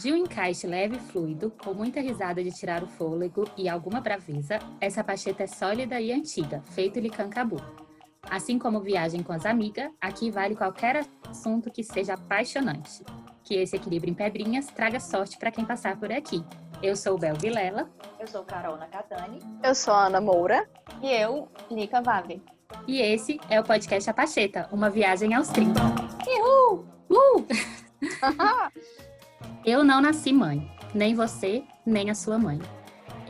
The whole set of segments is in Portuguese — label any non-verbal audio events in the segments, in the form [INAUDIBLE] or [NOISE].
De um encaixe leve e fluido, com muita risada de tirar o fôlego e alguma braveza, essa pacheta é sólida e antiga, feito de cancabu. Assim como viagem com as amigas, aqui vale qualquer assunto que seja apaixonante. Que esse equilíbrio em pedrinhas traga sorte para quem passar por aqui. Eu sou Bel Vilela. Eu sou Carol Nakatani. Eu sou Ana Moura. E eu, Lica Vave. E esse é o podcast A Pacheta, uma viagem aos 30. Uhul! Uh! [LAUGHS] [LAUGHS] Eu não nasci mãe, nem você, nem a sua mãe.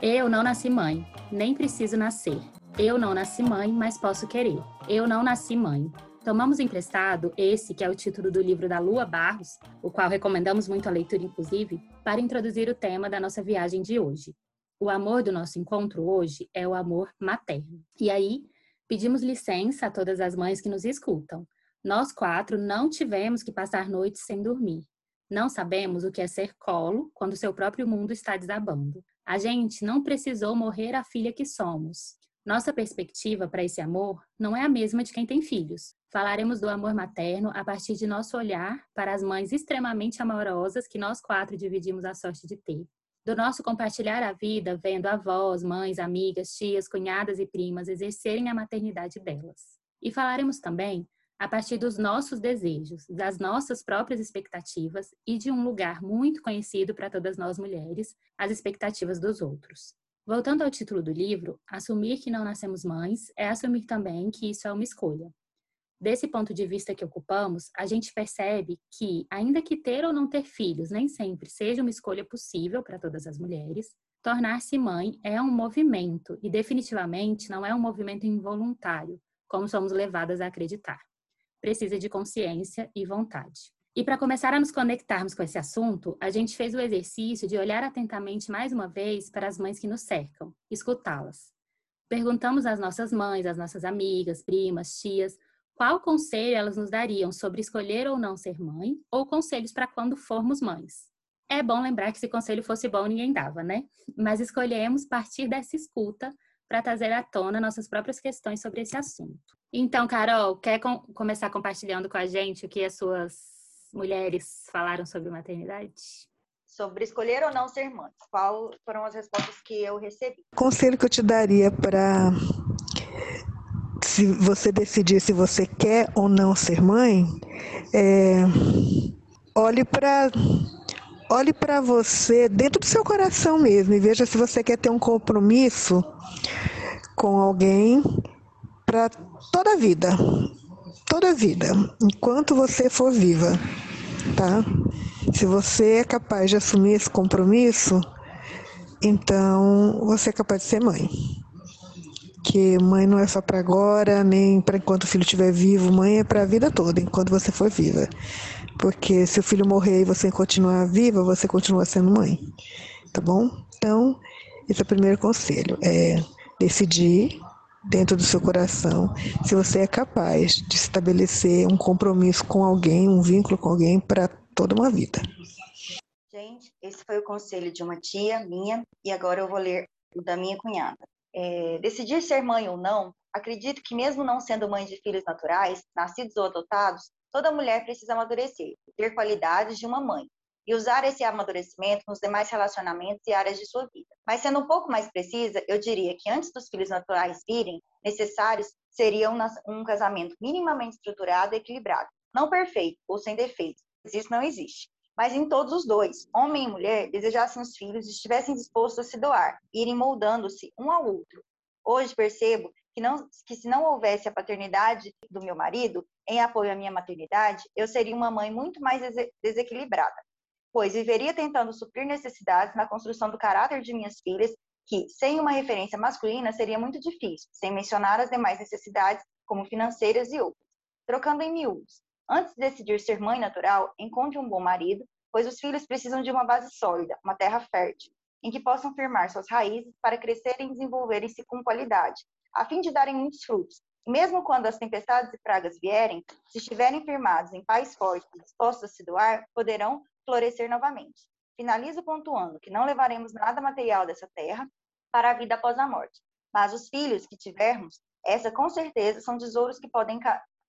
Eu não nasci mãe, nem preciso nascer. Eu não nasci mãe, mas posso querer. Eu não nasci mãe. Tomamos emprestado esse, que é o título do livro da Lua Barros, o qual recomendamos muito a leitura, inclusive, para introduzir o tema da nossa viagem de hoje. O amor do nosso encontro hoje é o amor materno. E aí, Pedimos licença a todas as mães que nos escutam. Nós quatro não tivemos que passar noites sem dormir. Não sabemos o que é ser colo quando seu próprio mundo está desabando. A gente não precisou morrer a filha que somos. Nossa perspectiva para esse amor não é a mesma de quem tem filhos. Falaremos do amor materno a partir de nosso olhar para as mães extremamente amorosas que nós quatro dividimos a sorte de ter do nosso compartilhar a vida vendo avós, mães, amigas, tias, cunhadas e primas exercerem a maternidade delas. E falaremos também a partir dos nossos desejos, das nossas próprias expectativas e de um lugar muito conhecido para todas nós mulheres, as expectativas dos outros. Voltando ao título do livro, assumir que não nascemos mães é assumir também que isso é uma escolha. Desse ponto de vista que ocupamos, a gente percebe que, ainda que ter ou não ter filhos nem sempre seja uma escolha possível para todas as mulheres, tornar-se mãe é um movimento e definitivamente não é um movimento involuntário, como somos levadas a acreditar. Precisa de consciência e vontade. E para começar a nos conectarmos com esse assunto, a gente fez o exercício de olhar atentamente mais uma vez para as mães que nos cercam, escutá-las. Perguntamos às nossas mães, às nossas amigas, primas, tias, qual conselho elas nos dariam sobre escolher ou não ser mãe, ou conselhos para quando formos mães. É bom lembrar que se conselho fosse bom, ninguém dava, né? Mas escolhemos partir dessa escuta para trazer à tona nossas próprias questões sobre esse assunto. Então, Carol, quer com começar compartilhando com a gente o que as suas mulheres falaram sobre maternidade? Sobre escolher ou não ser mãe. Qual foram as respostas que eu recebi? O conselho que eu te daria para se você decidir se você quer ou não ser mãe, é, olhe para olhe para você dentro do seu coração mesmo e veja se você quer ter um compromisso com alguém para toda a vida, toda a vida, enquanto você for viva, tá? Se você é capaz de assumir esse compromisso, então você é capaz de ser mãe que mãe não é só para agora, nem para enquanto o filho estiver vivo, mãe é para a vida toda, enquanto você for viva. Porque se o filho morrer e você continuar viva, você continua sendo mãe. Tá bom? Então, esse é o primeiro conselho, é decidir dentro do seu coração se você é capaz de estabelecer um compromisso com alguém, um vínculo com alguém para toda uma vida. Gente, esse foi o conselho de uma tia minha e agora eu vou ler o da minha cunhada é, decidir ser mãe ou não, acredito que mesmo não sendo mãe de filhos naturais, nascidos ou adotados, toda mulher precisa amadurecer, ter qualidades de uma mãe e usar esse amadurecimento nos demais relacionamentos e áreas de sua vida. Mas sendo um pouco mais precisa, eu diria que antes dos filhos naturais virem, necessários seria um casamento minimamente estruturado e equilibrado, não perfeito ou sem defeitos, isso não existe mas em todos os dois, homem e mulher, desejassem os filhos e estivessem dispostos a se doar, irem moldando-se um ao outro. Hoje percebo que, não, que se não houvesse a paternidade do meu marido em apoio à minha maternidade, eu seria uma mãe muito mais desequilibrada, pois viveria tentando suprir necessidades na construção do caráter de minhas filhas, que, sem uma referência masculina, seria muito difícil, sem mencionar as demais necessidades, como financeiras e outras. Trocando em miúdos, Antes de decidir ser mãe natural, encontre um bom marido, pois os filhos precisam de uma base sólida, uma terra fértil, em que possam firmar suas raízes para crescerem e desenvolverem-se com qualidade, a fim de darem muitos frutos. Mesmo quando as tempestades e pragas vierem, se estiverem firmados em pais fortes e dispostos a se doar, poderão florescer novamente. Finalizo pontuando que não levaremos nada material dessa terra para a vida após a morte, mas os filhos que tivermos, essa com certeza são tesouros que podem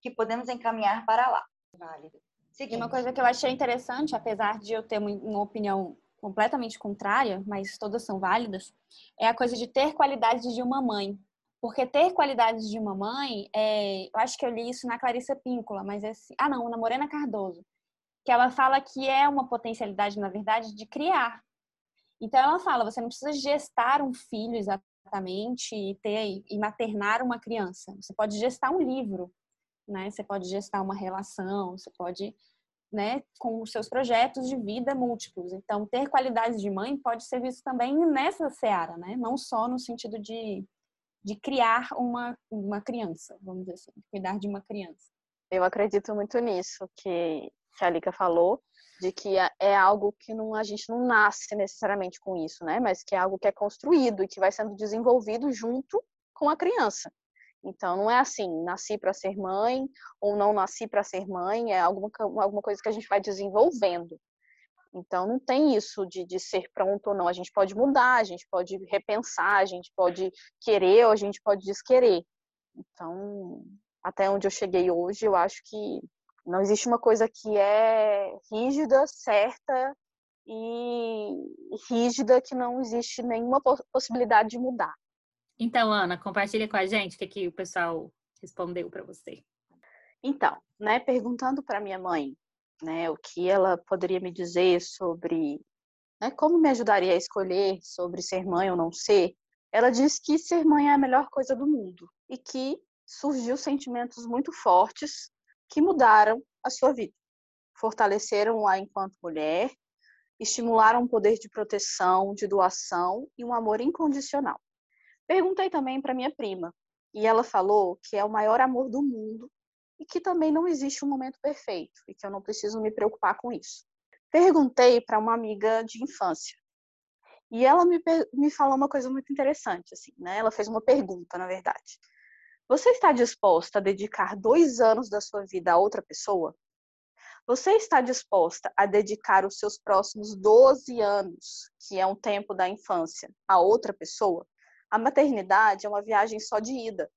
que podemos encaminhar para lá. Válido. E uma coisa que eu achei interessante, apesar de eu ter uma, uma opinião completamente contrária, mas todas são válidas, é a coisa de ter qualidades de uma mãe. Porque ter qualidades de uma mãe, é, eu acho que eu li isso na Clarissa Píncola, mas é assim, ah não, na Morena Cardoso, que ela fala que é uma potencialidade, na verdade, de criar. Então ela fala, você não precisa gestar um filho exatamente e ter e maternar uma criança. Você pode gestar um livro, né? Você pode gestar uma relação, você pode né, com os seus projetos de vida múltiplos. Então, ter qualidades de mãe pode ser visto também nessa seara, né? Não só no sentido de, de criar uma, uma criança, vamos dizer assim, cuidar de uma criança. Eu acredito muito nisso que, que a Lika falou, de que é, é algo que não, a gente não nasce necessariamente com isso, né? Mas que é algo que é construído e que vai sendo desenvolvido junto com a criança. Então, não é assim, nasci para ser mãe ou não nasci para ser mãe, é alguma, alguma coisa que a gente vai desenvolvendo. Então, não tem isso de, de ser pronto ou não. A gente pode mudar, a gente pode repensar, a gente pode querer ou a gente pode desquerer. Então, até onde eu cheguei hoje, eu acho que não existe uma coisa que é rígida, certa e rígida que não existe nenhuma possibilidade de mudar. Então, Ana, compartilha com a gente o que, que o pessoal respondeu para você. Então, né, perguntando para minha mãe, né, o que ela poderia me dizer sobre, né, como me ajudaria a escolher sobre ser mãe ou não ser, ela disse que ser mãe é a melhor coisa do mundo e que surgiu sentimentos muito fortes que mudaram a sua vida, fortaleceram-a enquanto mulher, estimularam um poder de proteção, de doação e um amor incondicional. Perguntei também para minha prima, e ela falou que é o maior amor do mundo e que também não existe um momento perfeito e que eu não preciso me preocupar com isso. Perguntei para uma amiga de infância e ela me, me falou uma coisa muito interessante, assim, né? Ela fez uma pergunta, na verdade. Você está disposta a dedicar dois anos da sua vida a outra pessoa? Você está disposta a dedicar os seus próximos 12 anos, que é um tempo da infância, a outra pessoa? A maternidade é uma viagem só de ida,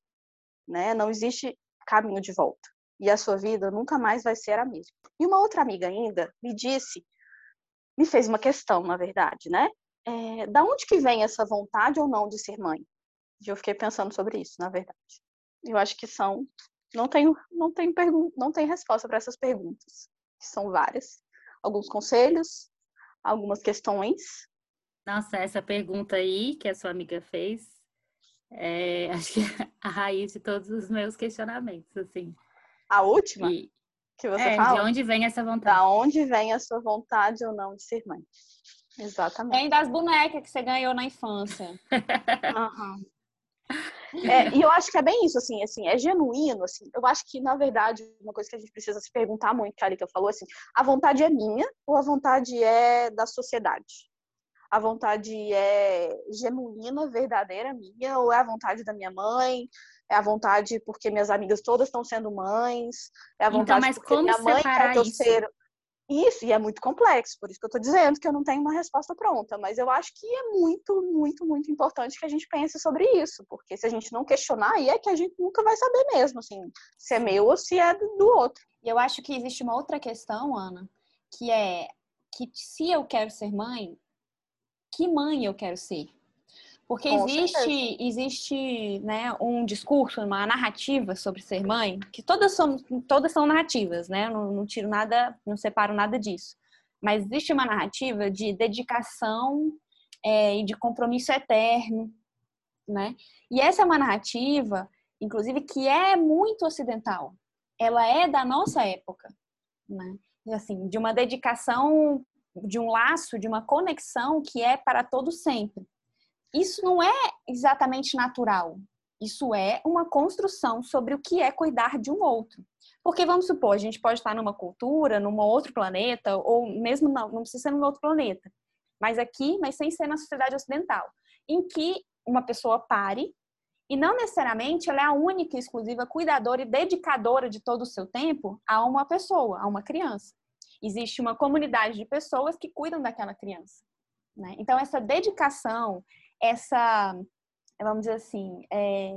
né? Não existe caminho de volta. E a sua vida nunca mais vai ser a mesma. E uma outra amiga ainda me disse, me fez uma questão, na verdade, né? É, da onde que vem essa vontade ou não de ser mãe? E eu fiquei pensando sobre isso, na verdade. Eu acho que são não tenho não tem pergunta, não tem resposta para essas perguntas, que são várias. Alguns conselhos, algumas questões, nossa, essa pergunta aí que a sua amiga fez, é, [LAUGHS] acho que é a raiz de todos os meus questionamentos, assim. A última e, que você é, fala? De onde vem essa vontade? Da onde vem a sua vontade ou não de ser mãe? Exatamente. Vem das bonecas que você ganhou na infância. [LAUGHS] uhum. É, e eu acho que é bem isso, assim, assim, é genuíno, assim. Eu acho que, na verdade, uma coisa que a gente precisa se perguntar muito, que a falou, assim, a vontade é minha ou a vontade é da sociedade? a vontade é genuína, verdadeira minha, ou é a vontade da minha mãe, é a vontade porque minhas amigas todas estão sendo mães, é a então, vontade então, porque minha mãe quer que eu ser. Isso, e é muito complexo, por isso que eu estou dizendo que eu não tenho uma resposta pronta, mas eu acho que é muito, muito, muito importante que a gente pense sobre isso, porque se a gente não questionar, aí é que a gente nunca vai saber mesmo, assim, se é meu ou se é do outro. E eu acho que existe uma outra questão, Ana, que é que se eu quero ser mãe, que mãe eu quero ser. Porque Com existe, existe né, um discurso, uma narrativa sobre ser mãe, que todas são, todas são narrativas, né? Não, não tiro nada, não separo nada disso. Mas existe uma narrativa de dedicação é, e de compromisso eterno, né? E essa é uma narrativa, inclusive, que é muito ocidental. Ela é da nossa época, né? Assim, de uma dedicação de um laço, de uma conexão que é para todo sempre. Isso não é exatamente natural. Isso é uma construção sobre o que é cuidar de um outro. Porque vamos supor, a gente pode estar numa cultura, num outro planeta, ou mesmo não, não precisa ser num outro planeta, mas aqui, mas sem ser na sociedade ocidental, em que uma pessoa pare e não necessariamente ela é a única, exclusiva cuidadora e dedicadora de todo o seu tempo a uma pessoa, a uma criança existe uma comunidade de pessoas que cuidam daquela criança. Né? Então, essa dedicação, essa, vamos dizer assim, é,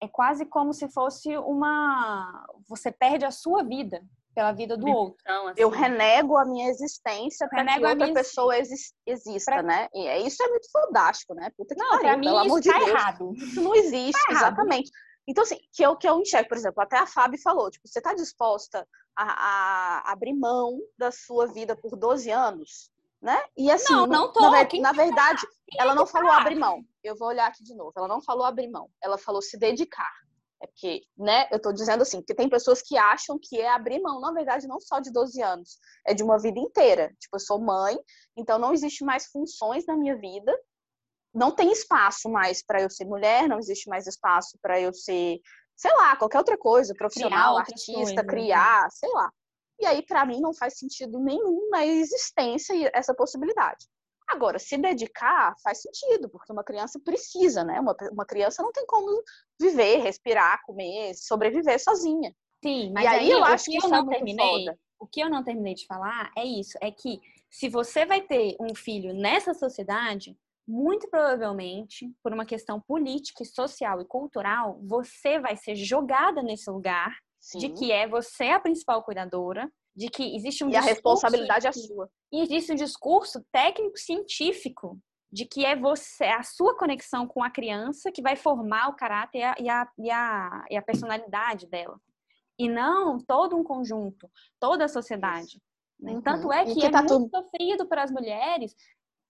é quase como se fosse uma. Você perde a sua vida pela vida do outro. Então, assim, eu renego a minha existência para que outra minha... pessoa exista, pra... né? E é, isso é muito fodástico, né? Puta que não, pariu, mim, pelo amor de tá Deus. Errado. Isso não existe, tá exatamente. Então, assim, que eu, que eu enxergo, por exemplo, até a Fábio falou, tipo, você está disposta a, a, abrir mão da sua vida por 12 anos? Né? E assim, não, não tô. na, na verdade, ela não falou abrir mão. Eu vou olhar aqui de novo. Ela não falou abrir mão. Ela falou se dedicar. É porque, né, eu tô dizendo assim, que tem pessoas que acham que é abrir mão, na verdade, não só de 12 anos, é de uma vida inteira. Tipo, eu sou mãe, então não existe mais funções na minha vida, não tem espaço mais para eu ser mulher, não existe mais espaço para eu ser, sei lá, qualquer outra coisa, profissional, artista, coisas, né? criar, né? sei lá. E aí, para mim, não faz sentido nenhum na existência essa possibilidade. Agora, se dedicar faz sentido, porque uma criança precisa, né? Uma, uma criança não tem como viver, respirar, comer, sobreviver sozinha. Sim, mas e aí, aí eu acho que, eu não é terminei, foda. O que eu não terminei de falar é isso, é que se você vai ter um filho nessa sociedade, muito provavelmente, por uma questão política, social e cultural, você vai ser jogada nesse lugar Sim. de que é você a principal cuidadora, de que existe um e a responsabilidade é sua. E existe um discurso técnico-científico de que é você, a sua conexão com a criança que vai formar o caráter e a, e a, e a, e a personalidade dela. E não todo um conjunto, toda a sociedade. Né? Uhum. Tanto é que, que é tá muito tudo... sofrido para as mulheres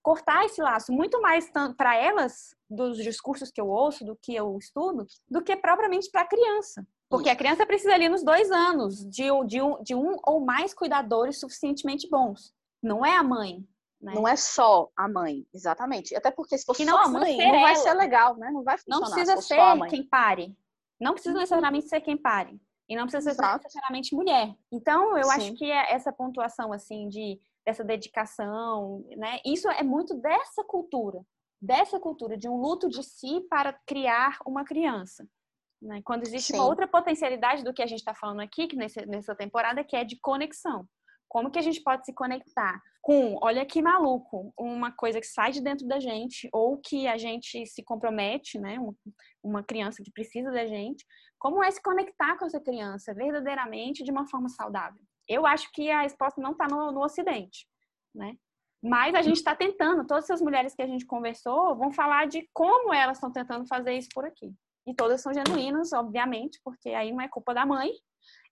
cortar esse laço, muito mais para elas, dos discursos que eu ouço, do que eu estudo, do que propriamente para a criança. Porque a criança precisa ali nos dois anos de, de, um, de um ou mais cuidadores suficientemente bons. Não é a mãe. Né? Não é só a mãe, exatamente. Até porque se for só a mãe, não ela. vai ser legal, né? Não vai funcionar. Não precisa ser quem pare. Não precisa uhum. necessariamente ser quem pare. E não precisa ser necessariamente mulher. Então, eu Sim. acho que é essa pontuação, assim, de dessa dedicação, né? Isso é muito dessa cultura, dessa cultura de um luto de si para criar uma criança. Né? Quando existe Sim. uma outra potencialidade do que a gente está falando aqui, que nesse, nessa temporada, que é de conexão. Como que a gente pode se conectar com, olha que maluco, uma coisa que sai de dentro da gente, ou que a gente se compromete, né? Uma criança que precisa da gente. Como é se conectar com essa criança verdadeiramente de uma forma saudável? Eu acho que a resposta não está no, no Ocidente, né? Mas a gente está tentando, todas essas mulheres que a gente conversou vão falar de como elas estão tentando fazer isso por aqui. E todas são genuínas, obviamente, porque aí não é culpa da mãe,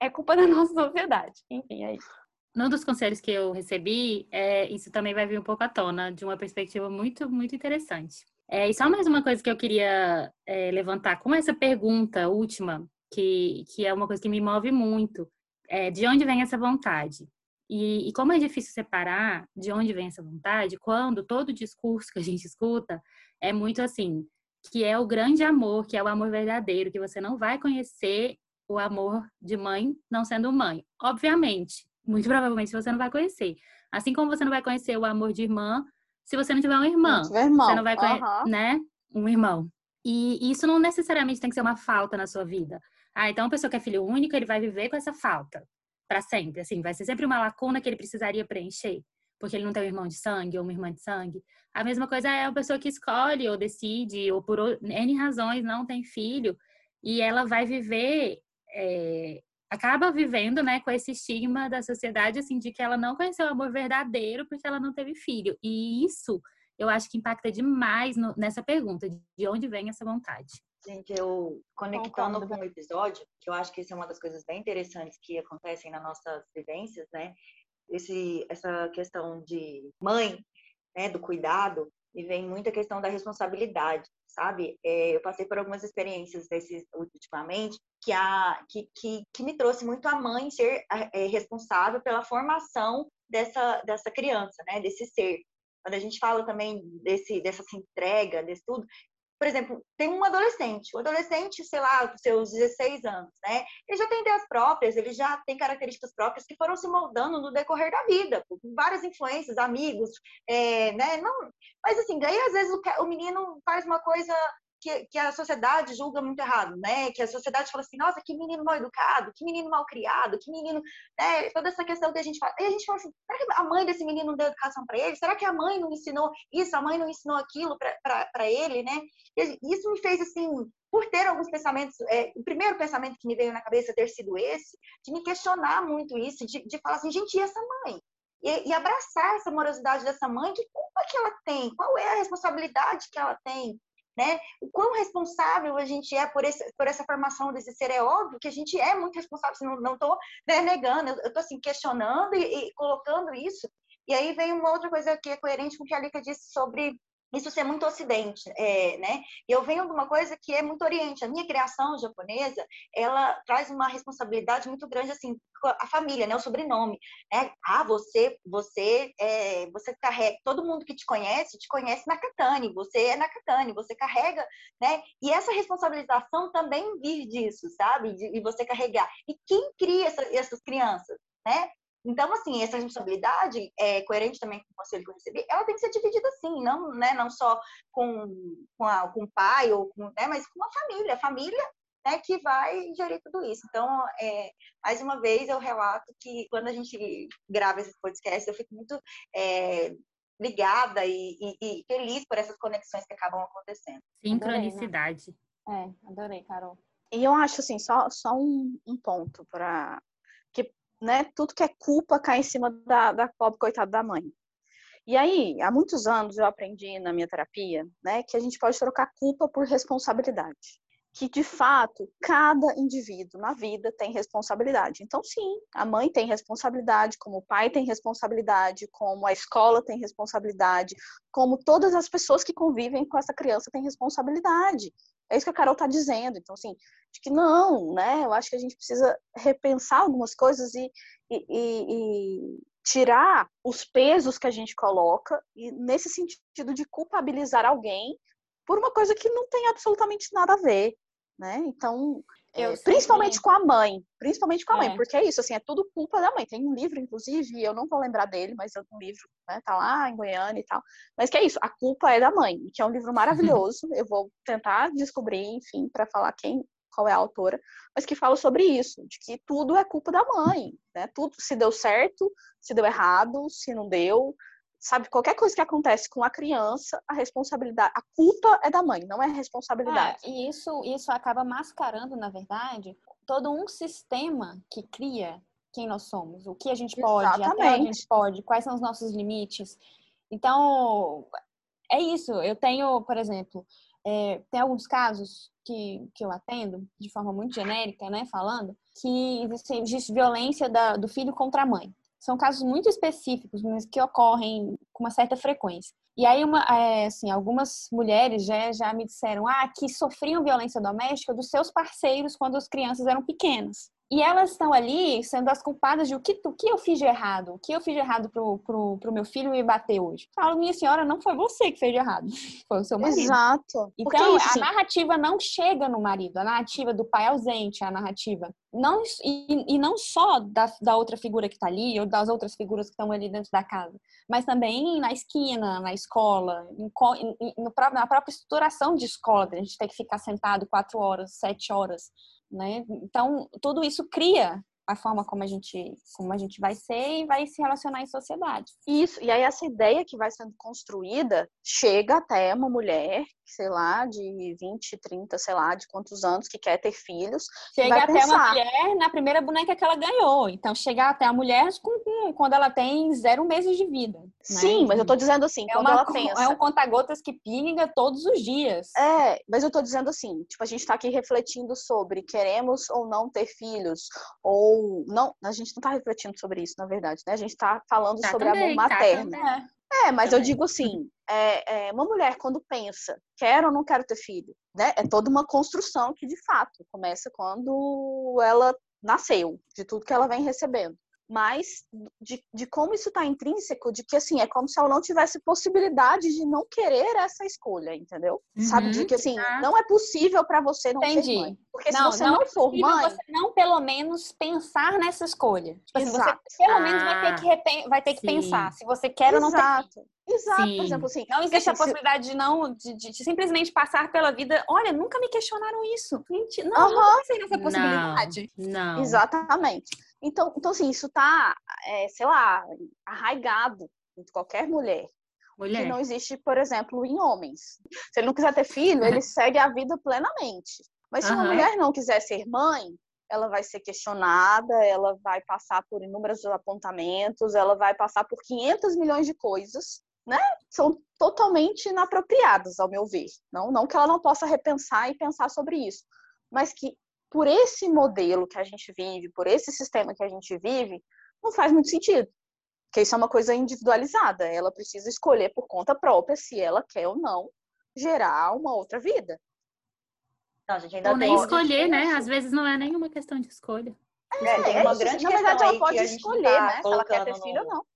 é culpa da [LAUGHS] nossa sociedade. Enfim, é isso. Num dos conselhos que eu recebi, é, isso também vai vir um pouco à tona, de uma perspectiva muito, muito interessante. É, e só mais uma coisa que eu queria é, levantar, com essa pergunta última, que, que é uma coisa que me move muito, é, de onde vem essa vontade? E, e, como é difícil separar de onde vem essa vontade, quando todo discurso que a gente escuta é muito assim, que é o grande amor, que é o amor verdadeiro, que você não vai conhecer o amor de mãe não sendo mãe. Obviamente, muito provavelmente você não vai conhecer. Assim como você não vai conhecer o amor de irmã se você não tiver um irmão. Não irmão. Você não vai conhecer, uhum. né? Um irmão. E isso não necessariamente tem que ser uma falta na sua vida. Ah, então uma pessoa que é filho único, ele vai viver com essa falta para sempre, assim, vai ser sempre uma lacuna que ele precisaria preencher porque ele não tem um irmão de sangue ou uma irmã de sangue. A mesma coisa é a pessoa que escolhe ou decide, ou por N razões não tem filho, e ela vai viver, é, acaba vivendo né, com esse estigma da sociedade, assim, de que ela não conheceu o amor verdadeiro porque ela não teve filho. E isso eu acho que impacta demais no, nessa pergunta, de onde vem essa vontade. Gente, eu conectando com o episódio, que eu acho que isso é uma das coisas bem interessantes que acontecem nas nossas vivências, né? Esse, essa questão de mãe, né, do cuidado, e vem muita questão da responsabilidade, sabe? É, eu passei por algumas experiências desses ultimamente que, a, que, que, que me trouxe muito a mãe ser é, responsável pela formação dessa, dessa criança, né? Desse ser. Quando a gente fala também desse, dessa entrega, desse tudo, por exemplo, tem um adolescente, o adolescente, sei lá, seus 16 anos, né? Ele já tem ideias próprias, ele já tem características próprias que foram se moldando no decorrer da vida, por várias influências, amigos, é, né? Não, mas assim, daí às vezes o, o menino faz uma coisa que, que, a sociedade julga muito errado, né? Que a sociedade fala assim, nossa, que menino mal educado, que menino mal criado, que menino, né? Toda essa questão que a gente fala. E a gente fala assim, será que a mãe desse menino não deu educação para ele? Será que a mãe não ensinou isso? A mãe não ensinou aquilo para ele, né? E isso me fez assim, por ter alguns pensamentos, é, o primeiro pensamento que me veio na cabeça ter sido esse, de me questionar muito isso, de, de falar assim, gente, e essa mãe? E, e, abraçar essa morosidade dessa mãe, que culpa que ela tem? Qual é a responsabilidade que ela tem? Né? O quão responsável a gente é por, esse, por essa formação desse ser. É óbvio que a gente é muito responsável, não estou né, negando, eu estou assim, questionando e, e, colocando isso. E aí vem uma outra coisa que é coerente com o que a Lika disse sobre isso ser muito ocidente, é, né? Eu venho de uma coisa que é muito oriente. A minha criação japonesa, ela traz uma responsabilidade muito grande, assim, a família, né? O sobrenome, né? Ah, você, você, é, você carrega, todo mundo que te conhece, te conhece na Katane, você é na Katane, você carrega, né? E essa responsabilização também vive disso, sabe? De, de você carregar. E quem cria essa, essas crianças, né? Então, assim, essa responsabilidade, é, coerente também com o conselho que eu recebi, ela tem que ser dividida assim, não, né, não só com, com, a, com o pai, ou com, né, mas com a família. A família né, que vai gerir tudo isso. Então, é, mais uma vez, eu relato que quando a gente grava esses podcasts, eu fico muito é, ligada e, e, e, feliz por essas conexões que acabam acontecendo. Sincronicidade. Adorei, né? É, adorei, Carol. E eu acho, assim, só, só um, um ponto para né, tudo que é culpa cai em cima da, da pobre coitada da mãe. E aí, há muitos anos eu aprendi na minha terapia, né, que a gente pode trocar culpa por responsabilidade. Que de fato, cada indivíduo na vida tem responsabilidade. Então, sim, a mãe tem responsabilidade, como o pai tem responsabilidade, como a escola tem responsabilidade, como todas as pessoas que convivem com essa criança têm responsabilidade. É isso que a Carol está dizendo. Então, assim, de que não, né? Eu acho que a gente precisa repensar algumas coisas e, e, e, tirar os pesos que a gente coloca, e nesse sentido de culpabilizar alguém por uma coisa que não tem absolutamente nada a ver, né? Então, é, principalmente com a mãe, principalmente com a mãe, é. porque é isso, assim, é tudo culpa da mãe. Tem um livro, inclusive, eu não vou lembrar dele, mas é um livro, né, tá lá em Goiânia e tal. Mas que é isso, a culpa é da mãe, que é um livro maravilhoso. [LAUGHS] eu vou tentar descobrir, enfim, para falar quem, qual é a autora, mas que fala sobre isso, de que tudo é culpa da mãe, né? Tudo se deu certo, se deu errado, se não deu, sabe, qualquer coisa que acontece com a criança, a responsabilidade, a culpa é da mãe, não é responsabilidade. É, e isso, isso acaba mascarando, na verdade, todo um sistema que cria quem nós somos, o que a gente pode, Exatamente. até onde a gente pode, quais são os nossos limites. Então, é isso. Eu tenho, por exemplo, é, tem alguns casos que, que eu atendo, de forma muito genérica, né, falando, que existe, existe violência da, do filho contra a mãe. São casos muito específicos, mas que ocorrem com uma certa frequência. E aí, uma, é, assim, algumas mulheres já, já me disseram ah, que sofriam violência doméstica dos seus parceiros quando as crianças eram pequenas. E elas estão ali sendo as culpadas de o que, o que eu fiz de errado, o que eu fiz de errado pro, pro, pro meu filho me bater hoje. Falo, minha senhora, não foi você que fez de errado, [LAUGHS] foi o seu marido. Exato. Então, a narrativa não chega no marido, a narrativa do pai ausente, a narrativa não e, e não só da, da outra figura que está ali ou das outras figuras que estão ali dentro da casa, mas também na esquina, na escola, em, em, no, na própria estruturação de escola, a gente tem que ficar sentado quatro horas, sete horas né? Então, tudo isso cria a forma como a gente como a gente vai ser e vai se relacionar em sociedade. Isso. E aí essa ideia que vai sendo construída chega até uma mulher, sei lá, de 20, 30, sei lá, de quantos anos que quer ter filhos. Chega até pensar. uma mulher na primeira boneca que ela ganhou. Então chega até a mulher com, com, quando ela tem zero meses de vida. Né? Sim, mas eu tô dizendo assim, é quando uma, ela pensa. É um conta-gotas que pinga todos os dias. É, mas eu tô dizendo assim, tipo, a gente tá aqui refletindo sobre queremos ou não ter filhos, ou não, a gente não está refletindo sobre isso, na verdade, né? A gente está falando tá sobre também, amor tá materno. Tá é, mas também. eu digo assim, é, é, uma mulher quando pensa, quero ou não quero ter filho, né? É toda uma construção que de fato começa quando ela nasceu, de tudo que ela vem recebendo. Mas de, de como isso está intrínseco, de que assim, é como se ela não tivesse possibilidade de não querer essa escolha, entendeu? Uhum, Sabe? De que assim, não é possível para você não Entendi. ser mãe. Porque não, se você não, não é for mãe. Você não pelo menos pensar nessa escolha. Tipo assim, você pelo menos vai ter que, vai ter que pensar se você quer Exato. ou não ter. Exato, Sim. por exemplo, assim. Não existe a possibilidade se... de não, de, de, de, simplesmente passar pela vida. Olha, nunca me questionaram isso. Gente, não, uhum. não pensei nessa possibilidade. Não. não. Exatamente. Então, então assim, isso tá, é, sei lá, arraigado em qualquer mulher. Mulher. Que não existe, por exemplo, em homens. Se ele não quiser ter filho, ele [LAUGHS] segue a vida plenamente. Mas se uhum. uma mulher não quiser ser mãe, ela vai ser questionada, ela vai passar por inúmeros apontamentos, ela vai passar por 500 milhões de coisas, né? São totalmente inapropriadas, ao meu ver. Não, não que ela não possa repensar e pensar sobre isso, mas que por esse modelo que a gente vive, por esse sistema que a gente vive, não faz muito sentido. Porque isso é uma coisa individualizada. Ela precisa escolher por conta própria se ela quer ou não gerar uma outra vida. Não, gente, ainda ou nem escolher, né? Às vezes não é nenhuma questão de escolha. É, tem uma grande Na verdade, ela pode escolher, tá né? Se ela quer ter no... filho ou não.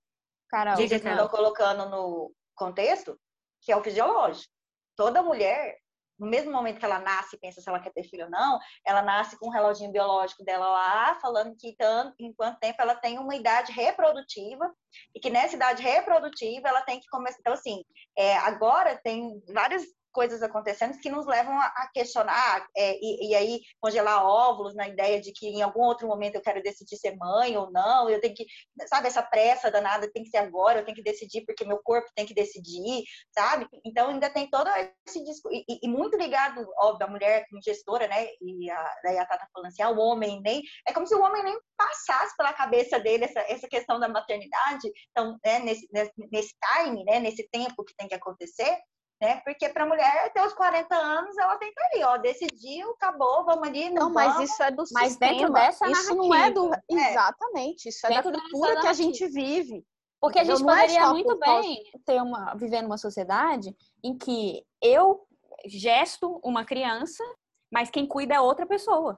Carol, Diga, estão colocando no contexto que é o fisiológico. Toda mulher no mesmo momento que ela nasce e pensa se ela quer ter filho ou não, ela nasce com um reloginho biológico dela lá, falando que tanto, em quanto tempo ela tem uma idade reprodutiva, e que nessa idade reprodutiva ela tem que começar. Então, assim, é, agora tem várias coisas acontecendo que nos levam a, questionar é, e, e, aí congelar óvulos na ideia de que em algum outro momento eu quero decidir ser mãe ou não, eu tenho que, sabe, essa pressa danada tem que ser agora, eu tenho que decidir porque meu corpo tem que decidir, sabe? Então ainda tem todo esse disco, e, e, muito ligado, óbvio, a mulher como gestora, né, e a, daí a Tata falando assim, ah, o homem nem, é como se o homem nem passasse pela cabeça dele essa, essa questão da maternidade, então, né, nesse, nesse, time, né, nesse tempo que tem que acontecer, né? Porque para a mulher ter os 40 anos, ela tem que ali, ó, decidiu, acabou, vamos ali, não, não mas isso é do mas sistema. dentro dessa isso não é do é. exatamente, isso é dentro da cultura que a gente vive. Porque a gente é poderia é muito bem ter uma viver numa sociedade em que eu gesto uma criança, mas quem cuida é outra pessoa.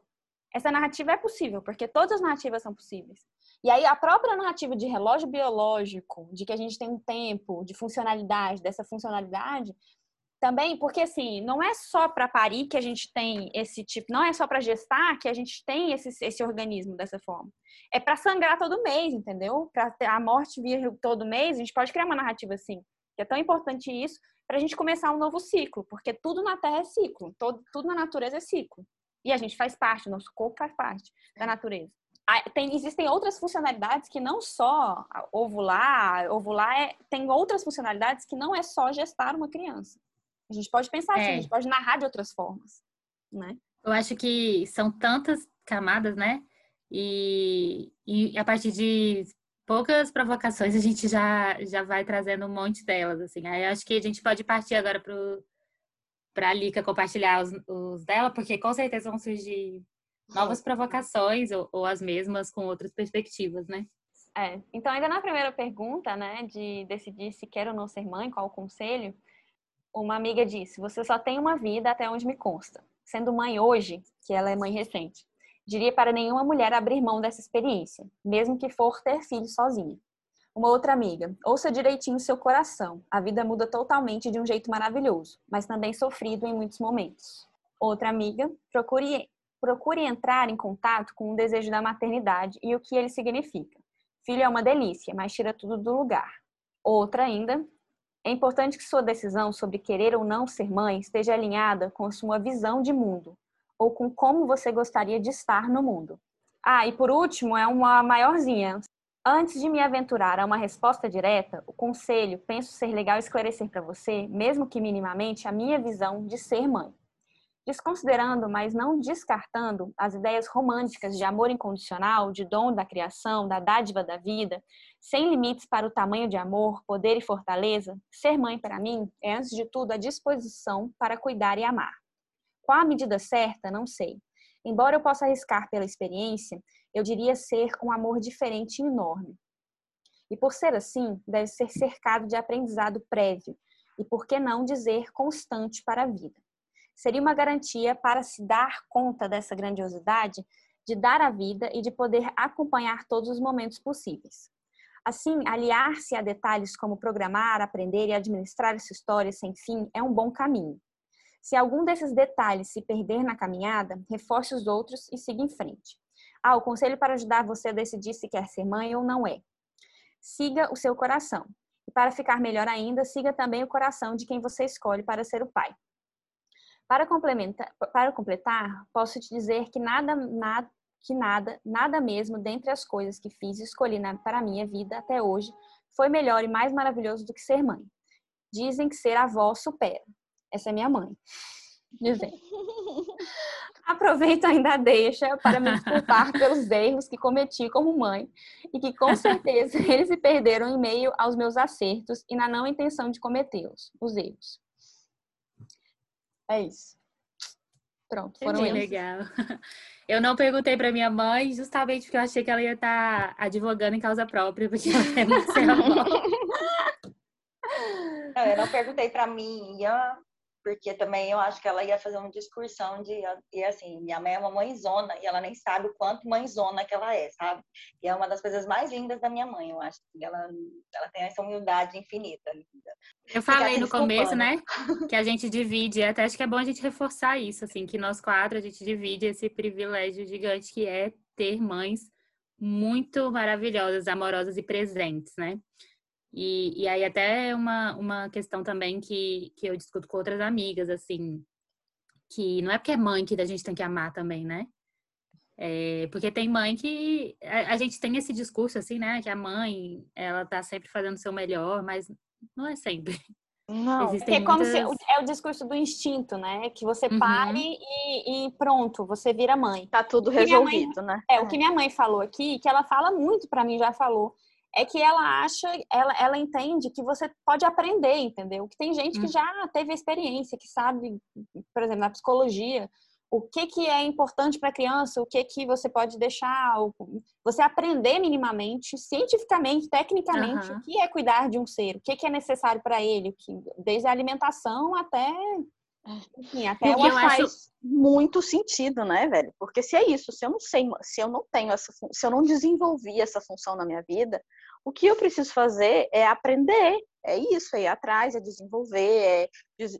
Essa narrativa é possível, porque todas as narrativas são possíveis. E aí a própria narrativa de relógio biológico, de que a gente tem um tempo de funcionalidade, dessa funcionalidade, também, porque assim, não é só para parir que a gente tem esse tipo, não é só para gestar que a gente tem esse, esse organismo dessa forma. É para sangrar todo mês, entendeu? Para a morte vir todo mês, a gente pode criar uma narrativa assim. Que é tão importante isso para a gente começar um novo ciclo, porque tudo na Terra é ciclo, todo, tudo na natureza é ciclo. E a gente faz parte, o nosso corpo faz parte da natureza tem, existem outras funcionalidades que não só ovular, ovular é, tem outras funcionalidades que não é só gestar uma criança. A gente pode pensar assim, é. assim, a gente pode narrar de outras formas, né? Eu acho que são tantas camadas, né? E, e a partir de poucas provocações a gente já, já vai trazendo um monte delas, assim. Aí acho que a gente pode partir agora para a Lica compartilhar os, os dela, porque com certeza vão surgir novas provocações ou, ou as mesmas com outras perspectivas, né? É. Então, ainda na primeira pergunta, né, de decidir se quer ou não ser mãe, qual o conselho, uma amiga disse: Você só tem uma vida até onde me consta. Sendo mãe hoje, que ela é mãe recente, diria para nenhuma mulher abrir mão dessa experiência, mesmo que for ter filho sozinha. Uma outra amiga: Ouça direitinho seu coração. A vida muda totalmente de um jeito maravilhoso, mas também sofrido em muitos momentos. Outra amiga: Procure procure entrar em contato com o desejo da maternidade e o que ele significa. Filho é uma delícia, mas tira tudo do lugar. Outra ainda, é importante que sua decisão sobre querer ou não ser mãe esteja alinhada com sua visão de mundo ou com como você gostaria de estar no mundo. Ah, e por último, é uma maiorzinha. Antes de me aventurar a uma resposta direta, o conselho penso ser legal esclarecer para você, mesmo que minimamente, a minha visão de ser mãe. Desconsiderando, mas não descartando, as ideias românticas de amor incondicional, de dom da criação, da dádiva da vida, sem limites para o tamanho de amor, poder e fortaleza, ser mãe para mim é, antes de tudo, a disposição para cuidar e amar. Qual a medida certa? Não sei. Embora eu possa arriscar pela experiência, eu diria ser um amor diferente e enorme. E por ser assim, deve ser cercado de aprendizado prévio, e por que não dizer constante para a vida seria uma garantia para se dar conta dessa grandiosidade de dar a vida e de poder acompanhar todos os momentos possíveis. Assim, aliar-se a detalhes como programar, aprender e administrar essa história sem fim é um bom caminho. Se algum desses detalhes se perder na caminhada, reforce os outros e siga em frente. Ah, o conselho para ajudar você a decidir se quer ser mãe ou não é. Siga o seu coração. E para ficar melhor ainda, siga também o coração de quem você escolhe para ser o pai. Para complementar, para completar, posso te dizer que nada, nada, que nada, nada mesmo dentre as coisas que fiz e escolhi na, para a minha vida até hoje foi melhor e mais maravilhoso do que ser mãe. Dizem que ser avó supera. Essa é minha mãe. Dizendo. [LAUGHS] Aproveito ainda deixa para me desculpar pelos erros que cometi como mãe e que com certeza [LAUGHS] eles se perderam em meio aos meus acertos e na não intenção de cometê-los, os erros. É isso. Pronto, foram que legal. [LAUGHS] Eu não perguntei para minha mãe justamente porque eu achei que ela ia estar tá advogando em causa própria, porque ela quer ser avó. eu não perguntei para mim, porque também eu acho que ela ia fazer uma discursão de, e assim, minha mãe é uma mãezona, e ela nem sabe o quanto mãezona que ela é, sabe? E é uma das coisas mais lindas da minha mãe, eu acho que ela, ela tem essa humildade infinita. Eu falei no começo, né, [LAUGHS] que a gente divide, até acho que é bom a gente reforçar isso, assim, que nós quatro a gente divide esse privilégio gigante que é ter mães muito maravilhosas, amorosas e presentes, né? E, e aí até uma, uma questão também que, que eu discuto com outras amigas, assim, que não é porque é mãe que a gente tem que amar também, né? É, porque tem mãe que a, a, gente tem esse discurso assim, né? Que a mãe ela tá sempre fazendo o seu melhor, mas não é sempre. Não, Existem é muitas... como se é o discurso do instinto, né? Que você uhum. pare e, e, pronto, você vira mãe. Tá tudo resolvido, mãe, né? É, é, o que minha mãe falou aqui, que ela fala muito para mim, já falou, é que ela acha, ela, ela entende que você pode aprender, entendeu? Que tem gente que hum. já teve experiência, que sabe, por exemplo, na psicologia, o que, que é importante para a criança, o que, que você pode deixar, você aprender minimamente, cientificamente, tecnicamente, uhum. o que é cuidar de um ser, o que, que é necessário para ele, que, desde a alimentação até. Enfim, até o faz acho... muito sentido, né, velho? Porque se é isso, se eu não sei, se eu não tenho essa, se eu não desenvolvi essa função na minha vida, o que eu preciso fazer é aprender, é isso, é ir atrás, é desenvolver, é,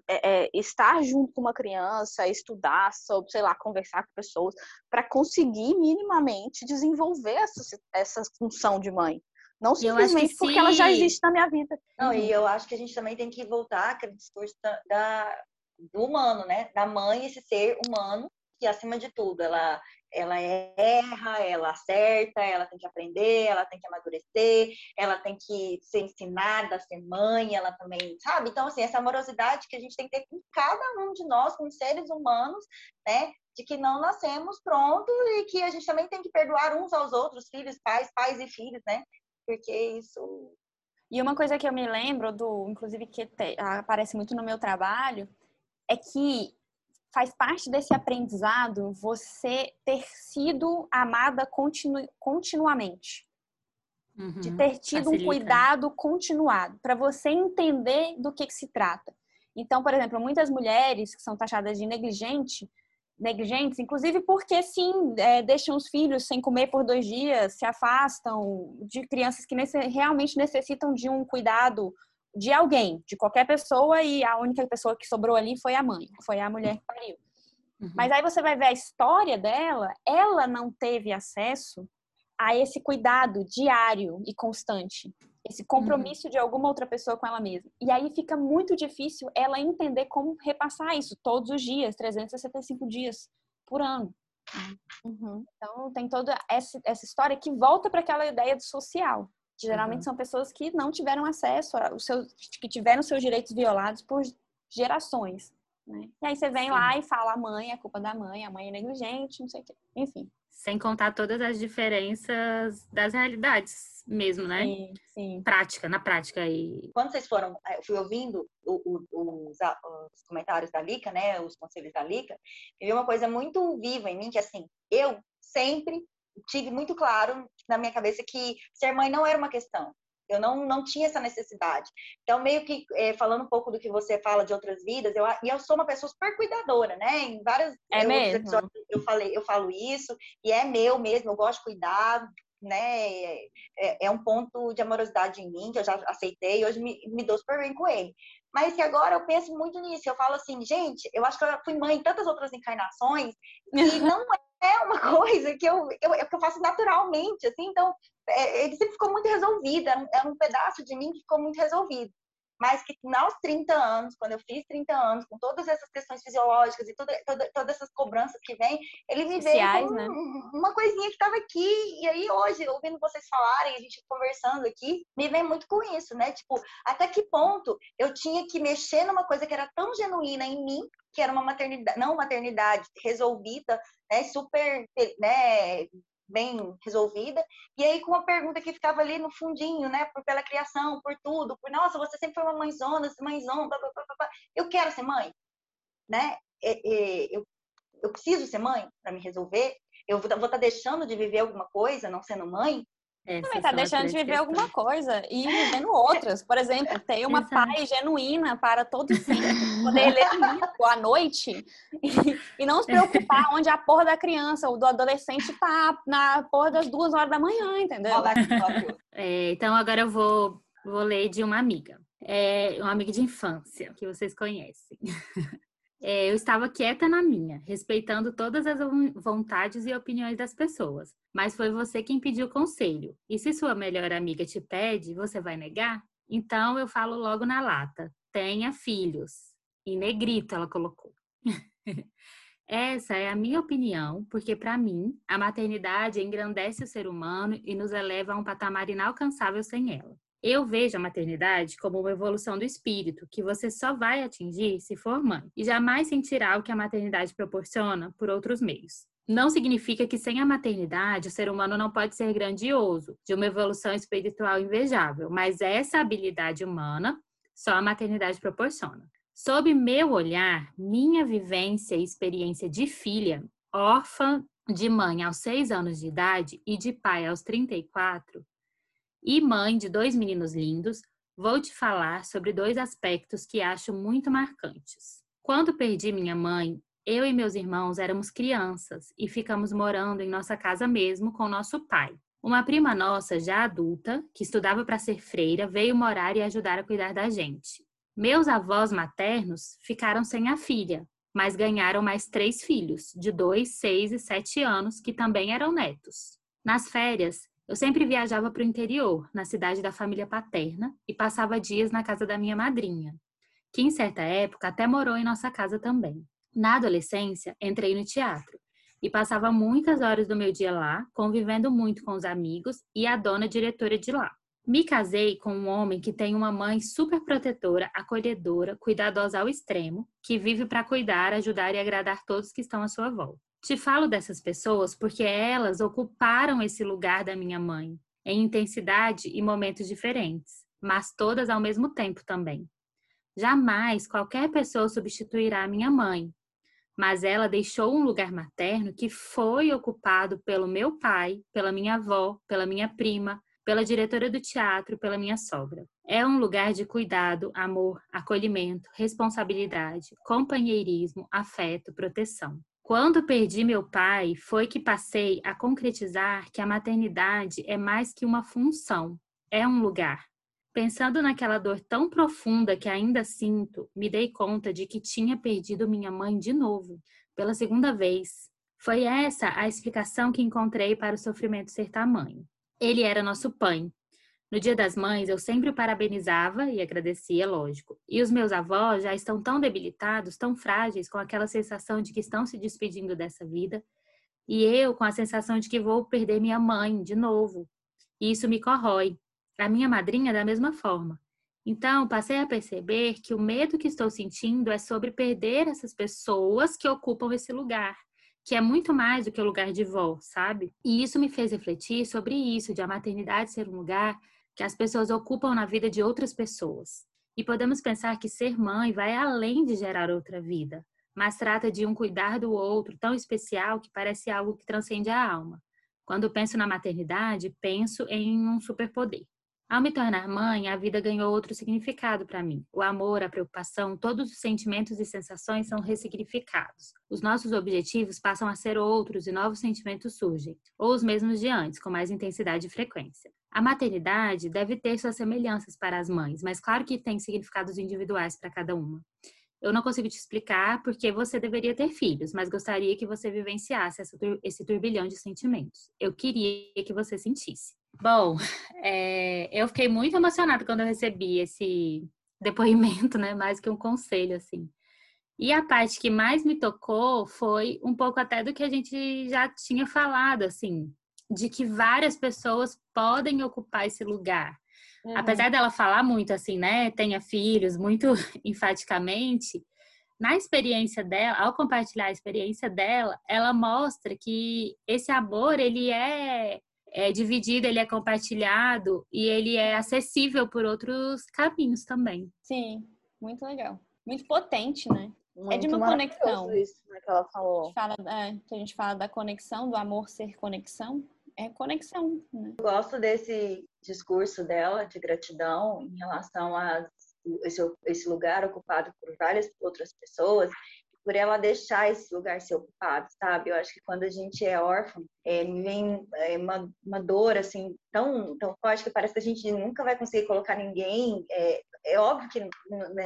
é, é estar junto com uma criança, estudar sobre, sei lá, conversar com pessoas, para conseguir minimamente desenvolver essa, essa função de mãe. Não simplesmente porque ela já existe na minha vida. Não, e eu acho que a gente também tem que voltar àquele discurso da, da, do humano, né? Da mãe, esse ser humano, que acima de tudo, ela ela erra, ela acerta, ela tem que aprender, ela tem que amadurecer, ela tem que ser ensinada a ser mãe, ela também, sabe? Então, assim, essa amorosidade que a gente tem que ter com cada um de nós, com seres humanos, né? De que não nascemos prontos e que a gente também tem que perdoar uns aos outros, filhos, pais, pais e filhos, né? Porque isso. E uma coisa que eu me lembro do, inclusive, que te, aparece muito no meu trabalho, é que faz parte desse aprendizado você ter sido amada continu, continuamente. Uhum, de ter tido facilita. um cuidado continuado, para você entender do que, que se trata. Então, por exemplo, muitas mulheres que são taxadas de negligente, negligentes, inclusive porque sim, é, deixam os filhos sem comer por dois dias, se afastam de crianças que nesse, realmente necessitam de um cuidado de alguém, de qualquer pessoa, e a única pessoa que sobrou ali foi a mãe, foi a mulher que pariu. Uhum. Mas aí você vai ver a história dela, ela não teve acesso a esse cuidado diário e constante, esse compromisso uhum. de alguma outra pessoa com ela mesma. E aí fica muito difícil ela entender como repassar isso todos os dias, 365 dias por ano. Uhum. Então tem toda essa, essa história que volta para aquela ideia do social. Geralmente uhum. são pessoas que não tiveram acesso, a, seus, que tiveram seus direitos violados por gerações. Né? E aí você vem Sim. lá e fala a mãe, é culpa da mãe, a mãe é negligente, não sei o quê. Enfim. Sem contar todas as diferenças das realidades mesmo, né? Sim, sim. Prática, na prática. E... Quando vocês foram, eu fui ouvindo o, o, os, os, comentários da Lica, né? Os conselhos da Lica, vi uma coisa muito viva em mim, que assim, eu sempre tive muito claro na minha cabeça que ser mãe não era uma questão. Eu não, não tinha essa necessidade. Então, meio que é, falando um pouco do que você fala de outras vidas, eu, e eu sou uma pessoa super cuidadora, né? Em vários é mesmo. episódios eu falei, eu falo isso, e é meu mesmo, eu gosto de cuidar, né? É, é um ponto de amorosidade em mim, que eu já aceitei, e hoje me, me dou super bem com ele. Mas que agora eu penso muito nisso, eu falo assim, gente, eu acho que eu fui mãe em tantas outras encarnações, e [LAUGHS] não é uma coisa que eu, eu, que eu faço naturalmente, assim, então é, ele sempre ficou muito resolvido, era um, era um pedaço de mim que ficou muito resolvido mas que aos 30 anos, quando eu fiz 30 anos, com todas essas questões fisiológicas e toda, toda, todas essas cobranças que vem, ele me Sociais, veio né? uma coisinha que estava aqui. E aí, hoje, ouvindo vocês falarem, a gente conversando aqui, me vem muito com isso, né? Tipo, até que ponto eu tinha que mexer numa coisa que era tão genuína em mim, que era uma maternidade, não maternidade resolvida, né? Super, né? Bem resolvida. E aí, com uma pergunta que ficava ali no fundinho, né? Por, pela criação, por tudo, por nossa, você sempre foi uma mãezona, mãezona, blá, blá, blá, blá. eu quero ser mãe, né? eu, eu preciso ser mãe para me resolver. Eu vou estar tá deixando de viver alguma coisa não sendo mãe. Também tá deixando de viver alguma coisa e vivendo outras. Por exemplo, ter uma Exato. paz genuína para todo fim, poder ler livro à noite e, e, não se preocupar [LAUGHS] onde a porra da criança ou do adolescente tá na porra das duas horas da manhã, entendeu? É, então agora eu vou, vou ler de uma amiga. É uma amiga de infância que vocês conhecem. [LAUGHS] É, eu estava quieta na minha, respeitando todas as vontades e opiniões das pessoas. Mas foi você quem pediu conselho. E se sua melhor amiga te pede, você vai negar? Então eu falo logo na lata: tenha filhos. Em negrito ela colocou. [LAUGHS] Essa é a minha opinião, porque para mim a maternidade engrandece o ser humano e nos eleva a um patamar inalcançável sem ela. Eu vejo a maternidade como uma evolução do espírito que você só vai atingir se for mãe e jamais sentirá o que a maternidade proporciona por outros meios. Não significa que sem a maternidade o ser humano não pode ser grandioso, de uma evolução espiritual invejável, mas essa habilidade humana só a maternidade proporciona. Sob meu olhar, minha vivência e experiência de filha, órfã de mãe aos seis anos de idade e de pai aos 34, e mãe de dois meninos lindos, vou te falar sobre dois aspectos que acho muito marcantes. Quando perdi minha mãe, eu e meus irmãos éramos crianças e ficamos morando em nossa casa mesmo com nosso pai. Uma prima nossa, já adulta, que estudava para ser freira, veio morar e ajudar a cuidar da gente. Meus avós maternos ficaram sem a filha, mas ganharam mais três filhos, de dois, seis e sete anos, que também eram netos. Nas férias, eu sempre viajava para o interior, na cidade da família paterna, e passava dias na casa da minha madrinha, que em certa época até morou em nossa casa também. Na adolescência, entrei no teatro e passava muitas horas do meu dia lá, convivendo muito com os amigos e a dona diretora de lá. Me casei com um homem que tem uma mãe super protetora, acolhedora, cuidadosa ao extremo, que vive para cuidar, ajudar e agradar todos que estão à sua volta. Te falo dessas pessoas porque elas ocuparam esse lugar da minha mãe, em intensidade e momentos diferentes, mas todas ao mesmo tempo também. Jamais qualquer pessoa substituirá a minha mãe, mas ela deixou um lugar materno que foi ocupado pelo meu pai, pela minha avó, pela minha prima, pela diretora do teatro, pela minha sogra. É um lugar de cuidado, amor, acolhimento, responsabilidade, companheirismo, afeto, proteção. Quando perdi meu pai, foi que passei a concretizar que a maternidade é mais que uma função, é um lugar. Pensando naquela dor tão profunda que ainda sinto, me dei conta de que tinha perdido minha mãe de novo, pela segunda vez. Foi essa a explicação que encontrei para o sofrimento ser tamanho. Ele era nosso pai, no Dia das Mães, eu sempre o parabenizava e agradecia, lógico. E os meus avós já estão tão debilitados, tão frágeis, com aquela sensação de que estão se despedindo dessa vida. E eu com a sensação de que vou perder minha mãe de novo. E isso me corrói. A minha madrinha da mesma forma. Então, passei a perceber que o medo que estou sentindo é sobre perder essas pessoas que ocupam esse lugar, que é muito mais do que o lugar de vó, sabe? E isso me fez refletir sobre isso, de a maternidade ser um lugar que as pessoas ocupam na vida de outras pessoas. E podemos pensar que ser mãe vai além de gerar outra vida, mas trata de um cuidar do outro tão especial que parece algo que transcende a alma. Quando penso na maternidade, penso em um superpoder. Ao me tornar mãe, a vida ganhou outro significado para mim. O amor, a preocupação, todos os sentimentos e sensações são ressignificados. Os nossos objetivos passam a ser outros e novos sentimentos surgem, ou os mesmos de antes, com mais intensidade e frequência. A maternidade deve ter suas semelhanças para as mães, mas claro que tem significados individuais para cada uma. Eu não consigo te explicar porque você deveria ter filhos, mas gostaria que você vivenciasse esse turbilhão de sentimentos. Eu queria que você sentisse. Bom, é, eu fiquei muito emocionada quando eu recebi esse depoimento, né? Mais que um conselho, assim. E a parte que mais me tocou foi um pouco até do que a gente já tinha falado, assim, de que várias pessoas podem ocupar esse lugar. Uhum. Apesar dela falar muito assim, né? Tenha filhos, muito [LAUGHS] enfaticamente, na experiência dela, ao compartilhar a experiência dela, ela mostra que esse amor, ele é, é dividido, ele é compartilhado e ele é acessível por outros caminhos também. Sim, muito legal. Muito potente, né? Muito é de uma conexão. Isso né, que ela falou. A gente fala, é, a gente fala da conexão, do amor ser conexão é conexão. Né? Eu gosto desse discurso dela de gratidão em relação a esse, esse lugar ocupado por várias outras pessoas por ela deixar esse lugar ser ocupado, sabe? Eu acho que quando a gente é órfão, é, vem é, uma, uma dor, assim, tão, tão forte que parece que a gente nunca vai conseguir colocar ninguém. É, é óbvio que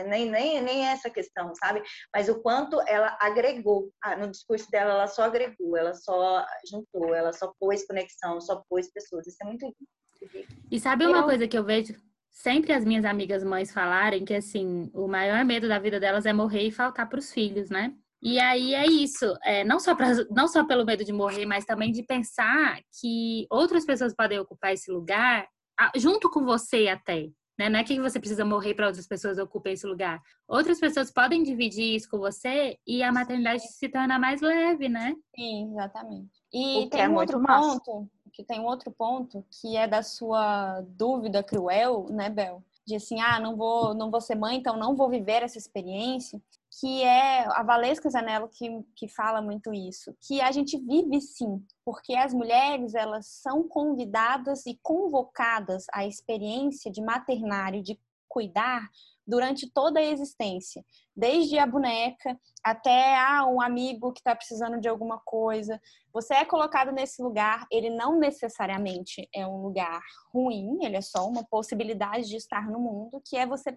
nem, nem, nem é essa questão, sabe? Mas o quanto ela agregou, ah, no discurso dela, ela só agregou, ela só juntou, ela só pôs conexão, só pôs pessoas. Isso é muito lindo. E sabe uma eu... coisa que eu vejo sempre as minhas amigas mães falarem que assim, o maior medo da vida delas é morrer e faltar para os filhos, né? E aí é isso, é, não, só pra, não só pelo medo de morrer, mas também de pensar que outras pessoas podem ocupar esse lugar junto com você até. Né? Não é que você precisa morrer para outras pessoas ocupem esse lugar. Outras pessoas podem dividir isso com você e a maternidade se torna mais leve, né? Sim, exatamente. E tem é um outro massa. ponto, que tem um outro ponto que é da sua dúvida cruel, né, Bel? De assim, ah, não vou, não vou ser mãe, então não vou viver essa experiência que é a Valesca Zanello que, que fala muito isso, que a gente vive sim, porque as mulheres elas são convidadas e convocadas à experiência de maternar e de cuidar durante toda a existência, desde a boneca até ah, um amigo que está precisando de alguma coisa. Você é colocado nesse lugar, ele não necessariamente é um lugar ruim, ele é só uma possibilidade de estar no mundo, que é você,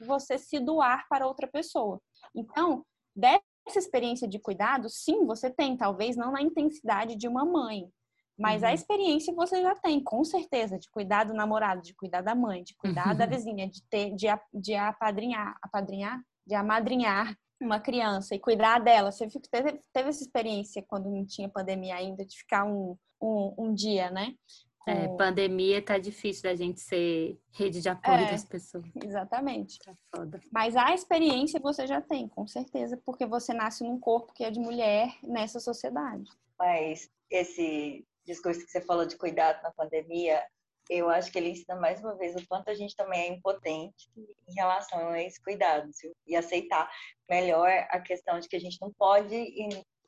você se doar para outra pessoa. Então, dessa experiência de cuidado, sim, você tem, talvez não na intensidade de uma mãe, mas uhum. a experiência você já tem, com certeza, de cuidar do namorado, de cuidar da mãe, de cuidar uhum. da vizinha, de ter, de, de apadrinhar, apadrinhar, de amadrinhar uma criança e cuidar dela. Você teve, teve essa experiência quando não tinha pandemia ainda, de ficar um, um, um dia, né? É, pandemia tá difícil da gente ser rede de apoio é, das pessoas. Exatamente. Tá foda. Mas a experiência você já tem, com certeza, porque você nasce num corpo que é de mulher nessa sociedade. Mas esse discurso que você falou de cuidado na pandemia, eu acho que ele ensina mais uma vez o quanto a gente também é impotente em relação a esse cuidado e aceitar melhor a questão de que a gente não pode,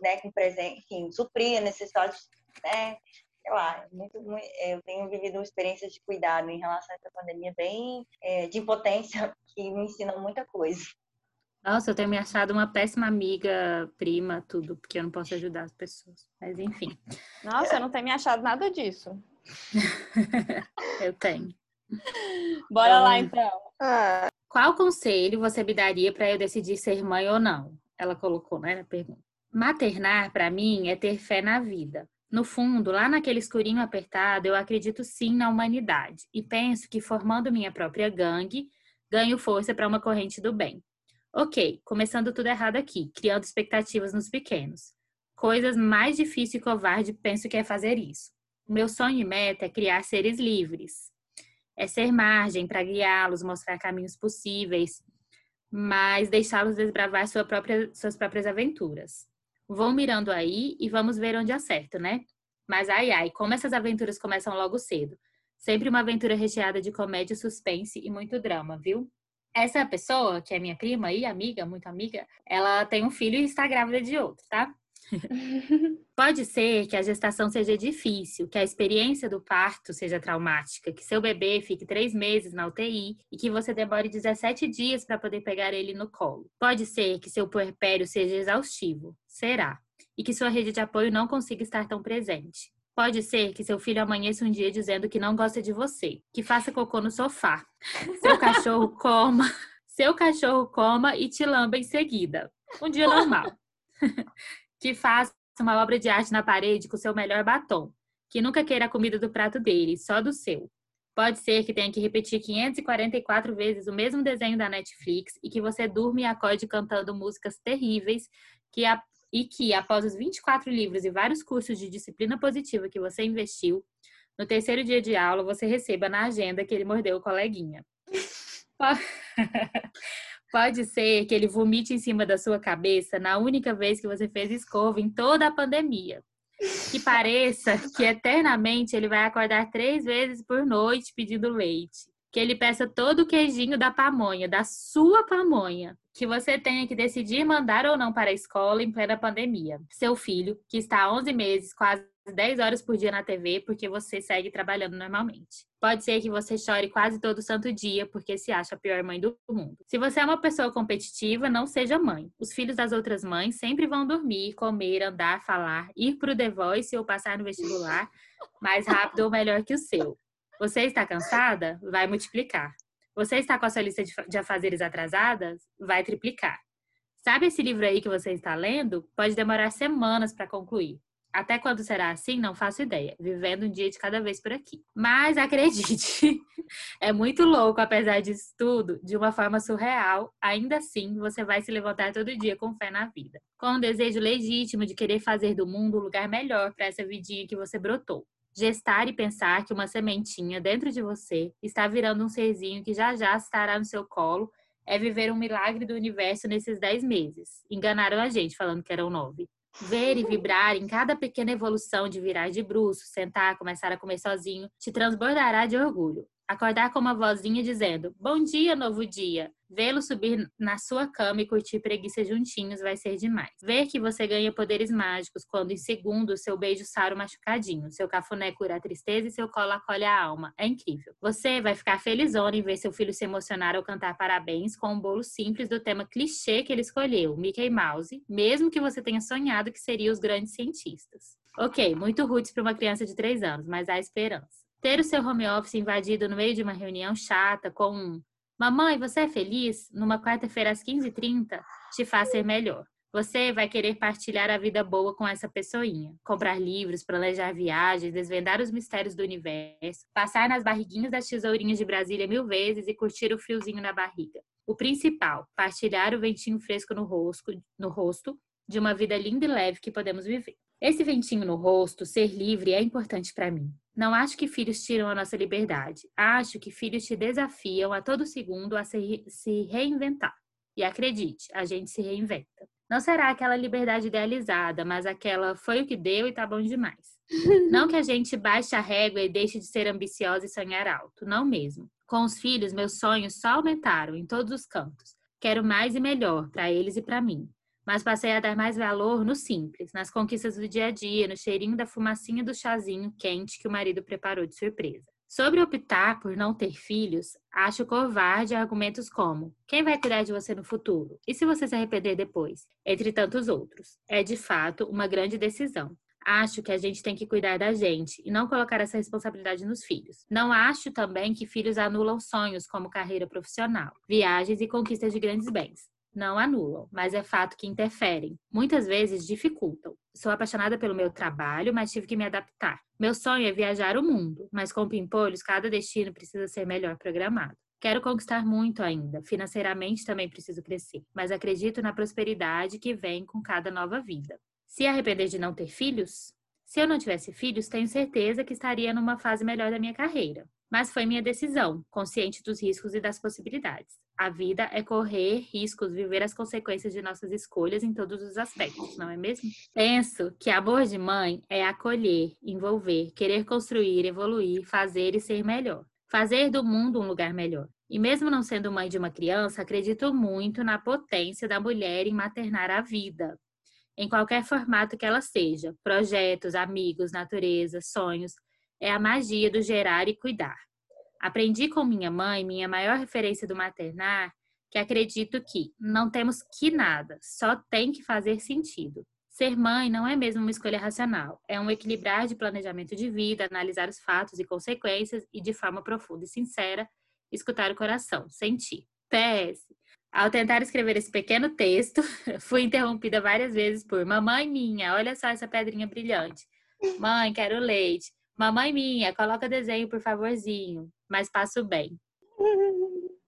né, com presente, enfim, suprir a necessidade, né, sei lá, muito, muito, eu tenho vivido uma experiência de cuidado em relação a essa pandemia bem é, de impotência [LAUGHS] que me ensina muita coisa. Nossa, eu tenho me achado uma péssima amiga, prima, tudo, porque eu não posso ajudar as pessoas. Mas enfim. Nossa, eu não tenho me achado nada disso. [LAUGHS] eu tenho. Bora então, lá então. Ah. Qual conselho você me daria para eu decidir ser mãe ou não? Ela colocou, né, na pergunta. Maternar, para mim, é ter fé na vida. No fundo, lá naquele escurinho apertado, eu acredito sim na humanidade e penso que formando minha própria gangue, ganho força para uma corrente do bem. Ok, começando tudo errado aqui, criando expectativas nos pequenos. Coisas mais difíceis e covarde penso que é fazer isso. Meu sonho e meta é criar seres livres. É ser margem para guiá-los, mostrar caminhos possíveis, mas deixá-los desbravar sua própria, suas próprias aventuras. Vão mirando aí e vamos ver onde acerto, né? Mas ai ai, como essas aventuras começam logo cedo. Sempre uma aventura recheada de comédia, suspense e muito drama, viu? Essa pessoa, que é minha prima e amiga, muito amiga, ela tem um filho e está grávida de outro, tá? [LAUGHS] Pode ser que a gestação seja difícil, que a experiência do parto seja traumática, que seu bebê fique três meses na UTI e que você demore 17 dias para poder pegar ele no colo. Pode ser que seu puerpério seja exaustivo. Será. E que sua rede de apoio não consiga estar tão presente. Pode ser que seu filho amanheça um dia dizendo que não gosta de você, que faça cocô no sofá, seu cachorro [LAUGHS] coma, seu cachorro coma e te lamba em seguida. Um dia normal. [LAUGHS] que faça uma obra de arte na parede com seu melhor batom, que nunca queira a comida do prato dele, só do seu. Pode ser que tenha que repetir 544 vezes o mesmo desenho da Netflix e que você durma e acorde cantando músicas terríveis que a, e que, após os 24 livros e vários cursos de disciplina positiva que você investiu, no terceiro dia de aula você receba na agenda que ele mordeu o coleguinha. [LAUGHS] Pode ser que ele vomite em cima da sua cabeça na única vez que você fez escova em toda a pandemia. Que pareça que eternamente ele vai acordar três vezes por noite pedindo leite. Que ele peça todo o queijinho da pamonha, da sua pamonha que você tenha que decidir mandar ou não para a escola em plena pandemia. Seu filho, que está há 11 meses, quase 10 horas por dia na TV, porque você segue trabalhando normalmente. Pode ser que você chore quase todo santo dia porque se acha a pior mãe do mundo. Se você é uma pessoa competitiva, não seja mãe. Os filhos das outras mães sempre vão dormir, comer, andar, falar, ir para o The Voice ou passar no vestibular mais rápido ou melhor que o seu. Você está cansada? Vai multiplicar. Você está com a sua lista de afazeres atrasadas? Vai triplicar. Sabe esse livro aí que você está lendo? Pode demorar semanas para concluir. Até quando será assim? Não faço ideia. Vivendo um dia de cada vez por aqui. Mas acredite, [LAUGHS] é muito louco, apesar disso tudo, de uma forma surreal. Ainda assim, você vai se levantar todo dia com fé na vida. Com um desejo legítimo de querer fazer do mundo um lugar melhor para essa vidinha que você brotou gestar e pensar que uma sementinha dentro de você está virando um serzinho que já já estará no seu colo é viver um milagre do universo nesses dez meses. Enganaram a gente falando que eram nove. Ver e vibrar em cada pequena evolução de virar de bruço, sentar, começar a comer sozinho, te transbordará de orgulho. Acordar com uma vozinha dizendo: Bom dia, novo dia. Vê-lo subir na sua cama e curtir preguiça juntinhos vai ser demais. Ver que você ganha poderes mágicos quando em segundo seu beijo sara o machucadinho, seu cafuné cura a tristeza e seu colo acolhe a alma. É incrível. Você vai ficar felizona em ver seu filho se emocionar ao cantar parabéns com um bolo simples do tema clichê que ele escolheu, Mickey Mouse, mesmo que você tenha sonhado que seria os grandes cientistas. Ok, muito roots para uma criança de 3 anos, mas há esperança. Ter o seu home office invadido no meio de uma reunião chata com um Mamãe, você é feliz? Numa quarta-feira às 15h30 te faz ser melhor. Você vai querer partilhar a vida boa com essa pessoinha, comprar livros, planejar viagens, desvendar os mistérios do universo, passar nas barriguinhas das tesourinhas de Brasília mil vezes e curtir o friozinho na barriga. O principal, partilhar o ventinho fresco no rosto, no rosto de uma vida linda e leve que podemos viver. Esse ventinho no rosto, ser livre, é importante para mim. Não acho que filhos tiram a nossa liberdade. Acho que filhos te desafiam a todo segundo a se, se reinventar. E acredite, a gente se reinventa. Não será aquela liberdade idealizada, mas aquela foi o que deu e tá bom demais. [LAUGHS] Não que a gente baixe a régua e deixe de ser ambiciosa e sonhar alto, não mesmo. Com os filhos, meus sonhos só aumentaram em todos os cantos. Quero mais e melhor para eles e para mim mas passei a dar mais valor no simples, nas conquistas do dia a dia, no cheirinho da fumacinha do chazinho quente que o marido preparou de surpresa. Sobre optar por não ter filhos, acho covarde argumentos como: quem vai cuidar de você no futuro? E se você se arrepender depois? Entre tantos outros. É de fato uma grande decisão. Acho que a gente tem que cuidar da gente e não colocar essa responsabilidade nos filhos. Não acho também que filhos anulam sonhos como carreira profissional, viagens e conquistas de grandes bens não anulam, mas é fato que interferem. Muitas vezes dificultam. Sou apaixonada pelo meu trabalho, mas tive que me adaptar. Meu sonho é viajar o mundo, mas com pimpolhos, cada destino precisa ser melhor programado. Quero conquistar muito ainda. Financeiramente também preciso crescer, mas acredito na prosperidade que vem com cada nova vida. Se arrepender de não ter filhos? Se eu não tivesse filhos, tenho certeza que estaria numa fase melhor da minha carreira. Mas foi minha decisão, consciente dos riscos e das possibilidades. A vida é correr riscos, viver as consequências de nossas escolhas em todos os aspectos, não é mesmo? Penso que amor de mãe é acolher, envolver, querer construir, evoluir, fazer e ser melhor. Fazer do mundo um lugar melhor. E mesmo não sendo mãe de uma criança, acredito muito na potência da mulher em maternar a vida. em qualquer formato que ela seja projetos, amigos, natureza, sonhos é a magia do gerar e cuidar. Aprendi com minha mãe, minha maior referência do maternar, que acredito que não temos que nada, só tem que fazer sentido. Ser mãe não é mesmo uma escolha racional, é um equilibrar de planejamento de vida, analisar os fatos e consequências e, de forma profunda e sincera, escutar o coração, sentir. PS. Ao tentar escrever esse pequeno texto, [LAUGHS] fui interrompida várias vezes por mamãe minha, olha só essa pedrinha brilhante. Mãe, quero leite. Mamãe minha, coloca desenho, por favorzinho. Mas passo bem. [LAUGHS]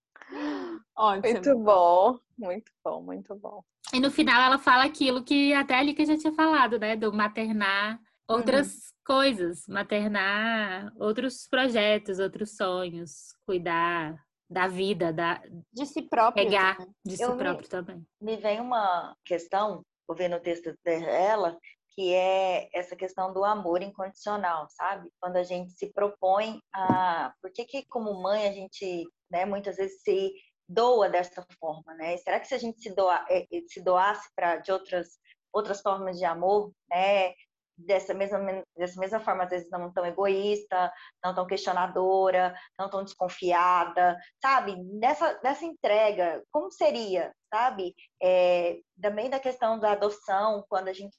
Ótimo. Muito bom, muito bom, muito bom. E no final ela fala aquilo que até ali que já tinha falado, né? Do maternar outras uhum. coisas, maternar outros projetos, outros sonhos, cuidar da vida, da de si próprio, pegar de si Eu próprio me, também. Me vem uma questão, ouvindo o texto dela, que é essa questão do amor incondicional, sabe? Quando a gente se propõe a, por que que como mãe a gente, né, muitas vezes se doa dessa forma, né? Será que se a gente se, doa, é, é, se doasse para de outras outras formas de amor, né? Dessa mesma, dessa mesma forma, às vezes não tão egoísta, não tão questionadora, não tão desconfiada, sabe? Dessa, dessa entrega, como seria, sabe? É, também da questão da adoção, quando a gente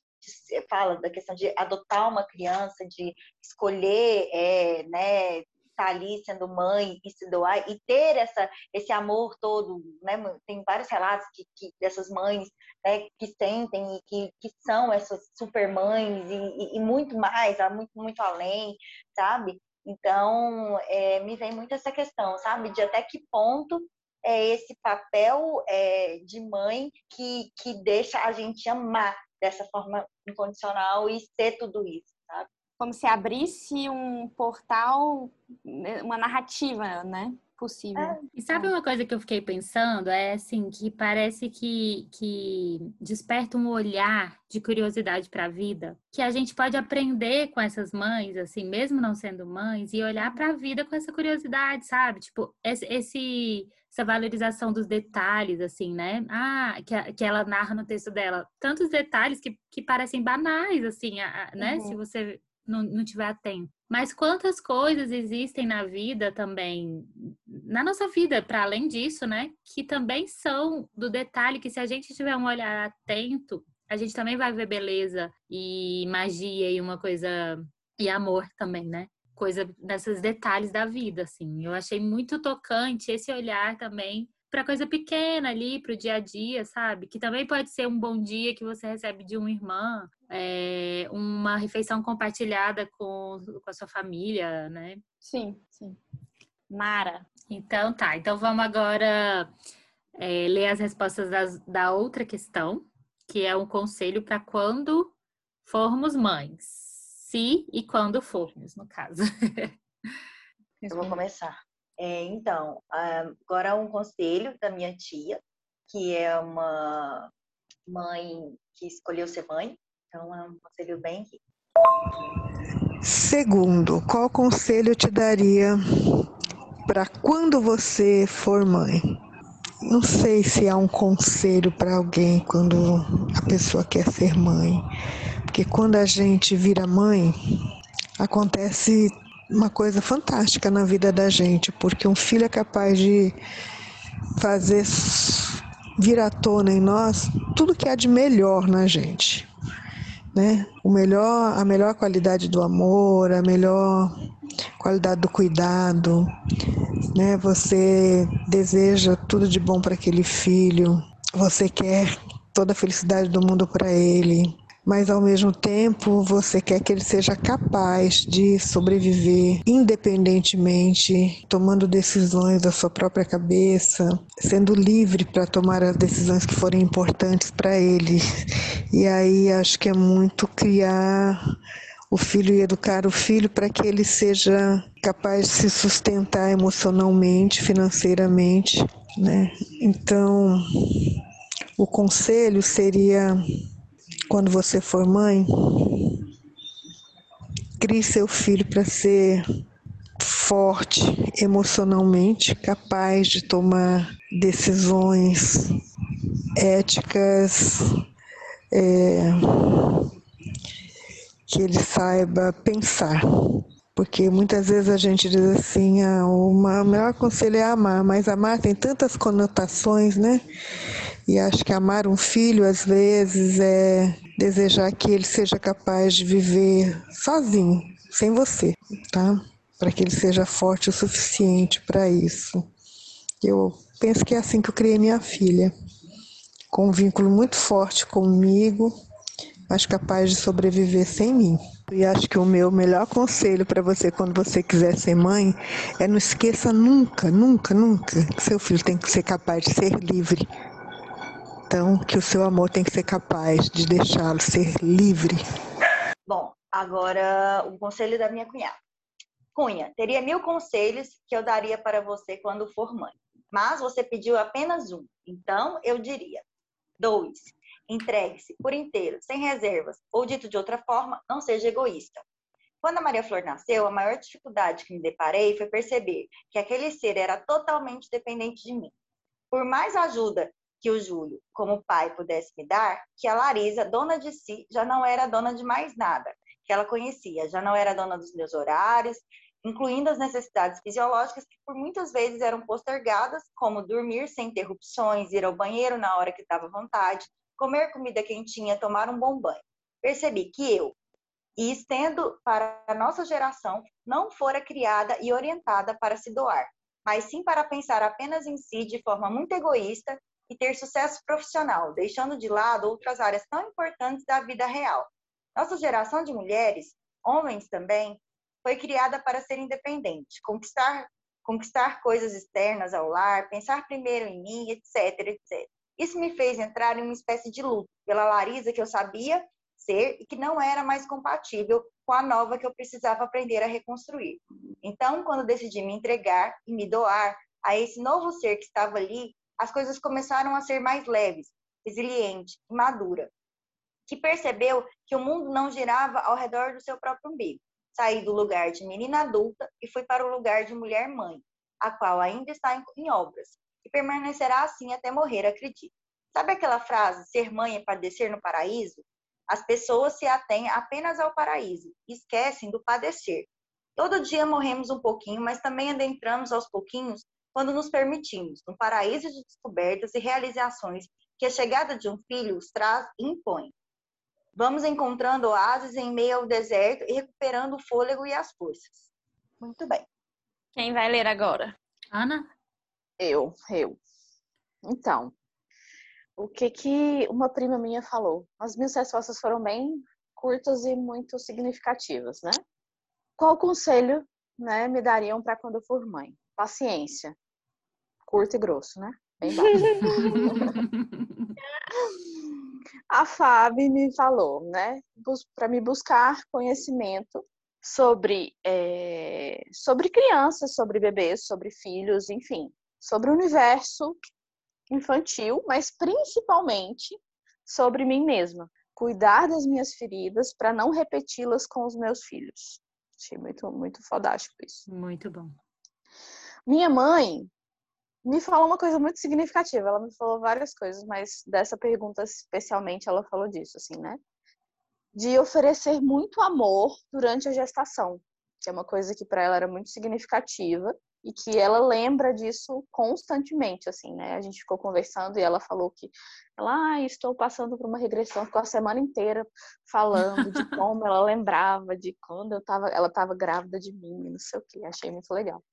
fala da questão de adotar uma criança, de escolher, é, né, estar tá ali sendo mãe e se doar e ter essa, esse amor todo, né? Tem vários relatos que, que dessas mães né, que sentem e que, que são essas super mães e, e, e muito mais, muito, muito além, sabe? Então, é, me vem muito essa questão, sabe? De até que ponto é esse papel é, de mãe que, que deixa a gente amar dessa forma incondicional e ser tudo isso, sabe? como se abrisse um portal, né, uma narrativa, né? Possível. É. E sabe uma coisa que eu fiquei pensando? É assim, que parece que, que desperta um olhar de curiosidade para a vida, que a gente pode aprender com essas mães, assim, mesmo não sendo mães, e olhar para a vida com essa curiosidade, sabe? Tipo, esse, esse essa valorização dos detalhes, assim, né? Ah, que, que ela narra no texto dela. Tantos detalhes que, que parecem banais, assim, a, né? Uhum. Se você não, não tiver atento. Mas quantas coisas existem na vida também, na nossa vida, para além disso, né? Que também são do detalhe que se a gente tiver um olhar atento, a gente também vai ver beleza e magia e uma coisa e amor também, né? Coisa desses detalhes da vida, assim. Eu achei muito tocante esse olhar também para coisa pequena ali, para o dia a dia, sabe? Que também pode ser um bom dia que você recebe de uma irmã, é, uma refeição compartilhada com, com a sua família, né? Sim, sim. Mara. Então tá, então vamos agora é, ler as respostas das, da outra questão, que é um conselho para quando formos mães. Se e quando formos, no caso. Eu vou começar. É, então, agora um conselho da minha tia, que é uma mãe que escolheu ser mãe, então é um conselho bem rico. Segundo, qual conselho te daria para quando você for mãe? Não sei se há um conselho para alguém quando a pessoa quer ser mãe, porque quando a gente vira mãe, acontece uma coisa fantástica na vida da gente, porque um filho é capaz de fazer vir à tona em nós tudo que há de melhor na gente, né? O melhor, a melhor qualidade do amor, a melhor qualidade do cuidado, né? Você deseja tudo de bom para aquele filho, você quer toda a felicidade do mundo para ele, mas ao mesmo tempo você quer que ele seja capaz de sobreviver independentemente, tomando decisões da sua própria cabeça, sendo livre para tomar as decisões que forem importantes para ele. E aí acho que é muito criar o filho e educar o filho para que ele seja capaz de se sustentar emocionalmente, financeiramente, né? Então, o conselho seria quando você for mãe, crie seu filho para ser forte emocionalmente, capaz de tomar decisões éticas, é, que ele saiba pensar. Porque muitas vezes a gente diz assim, ah, o melhor conselho é amar, mas amar tem tantas conotações, né? E acho que amar um filho, às vezes, é desejar que ele seja capaz de viver sozinho, sem você, tá? Para que ele seja forte o suficiente para isso. Eu penso que é assim que eu criei minha filha, com um vínculo muito forte comigo, mas capaz de sobreviver sem mim. E acho que o meu melhor conselho para você quando você quiser ser mãe é não esqueça nunca, nunca, nunca que seu filho tem que ser capaz de ser livre. Então, que o seu amor tem que ser capaz de deixá-lo ser livre. Bom, agora o conselho da minha cunhada. Cunha, teria mil conselhos que eu daria para você quando for mãe, mas você pediu apenas um. Então, eu diria: dois Entregue-se por inteiro, sem reservas, ou dito de outra forma, não seja egoísta. Quando a Maria Flor nasceu, a maior dificuldade que me deparei foi perceber que aquele ser era totalmente dependente de mim. Por mais ajuda que o Júlio, como pai, pudesse me dar, que a Larisa, dona de si, já não era dona de mais nada que ela conhecia, já não era dona dos meus horários, incluindo as necessidades fisiológicas que por muitas vezes eram postergadas, como dormir sem interrupções, ir ao banheiro na hora que estava à vontade, comer comida quentinha, tomar um bom banho. Percebi que eu, e estendo para a nossa geração, não fora criada e orientada para se doar, mas sim para pensar apenas em si de forma muito egoísta e ter sucesso profissional, deixando de lado outras áreas tão importantes da vida real. Nossa geração de mulheres, homens também, foi criada para ser independente, conquistar, conquistar coisas externas ao lar, pensar primeiro em mim, etc, etc. Isso me fez entrar em uma espécie de luto pela Larisa que eu sabia ser e que não era mais compatível com a nova que eu precisava aprender a reconstruir. Então, quando decidi me entregar e me doar a esse novo ser que estava ali, as coisas começaram a ser mais leves, resiliente e madura. Que percebeu que o mundo não girava ao redor do seu próprio umbigo. Saí do lugar de menina adulta e fui para o lugar de mulher mãe, a qual ainda está em obras, e permanecerá assim até morrer, acredito. Sabe aquela frase, ser mãe é padecer no paraíso? As pessoas se atêm apenas ao paraíso, esquecem do padecer. Todo dia morremos um pouquinho, mas também adentramos aos pouquinhos quando nos permitimos, um paraíso de descobertas e realizações que a chegada de um filho os traz e impõe. Vamos encontrando oásis em meio ao deserto e recuperando o fôlego e as forças. Muito bem. Quem vai ler agora? Ana? Eu, eu. Então, o que que uma prima minha falou? As minhas respostas foram bem curtas e muito significativas, né? Qual conselho, né, me dariam para quando eu for mãe? Paciência. Curto e grosso, né? Bem. [LAUGHS] A Fábio me falou, né, para me buscar conhecimento sobre, é, sobre crianças, sobre bebês, sobre filhos, enfim, sobre o universo infantil, mas principalmente sobre mim mesma. Cuidar das minhas feridas para não repeti-las com os meus filhos. Achei muito, muito fodástico isso. Muito bom. Minha mãe me falou uma coisa muito significativa. Ela me falou várias coisas, mas dessa pergunta especialmente ela falou disso, assim, né? De oferecer muito amor durante a gestação, que é uma coisa que para ela era muito significativa e que ela lembra disso constantemente, assim, né? A gente ficou conversando e ela falou que ela, ah, estou passando por uma regressão, ficou a semana inteira falando de [LAUGHS] como ela lembrava de quando eu tava, ela estava grávida de mim, não sei o que, achei muito legal.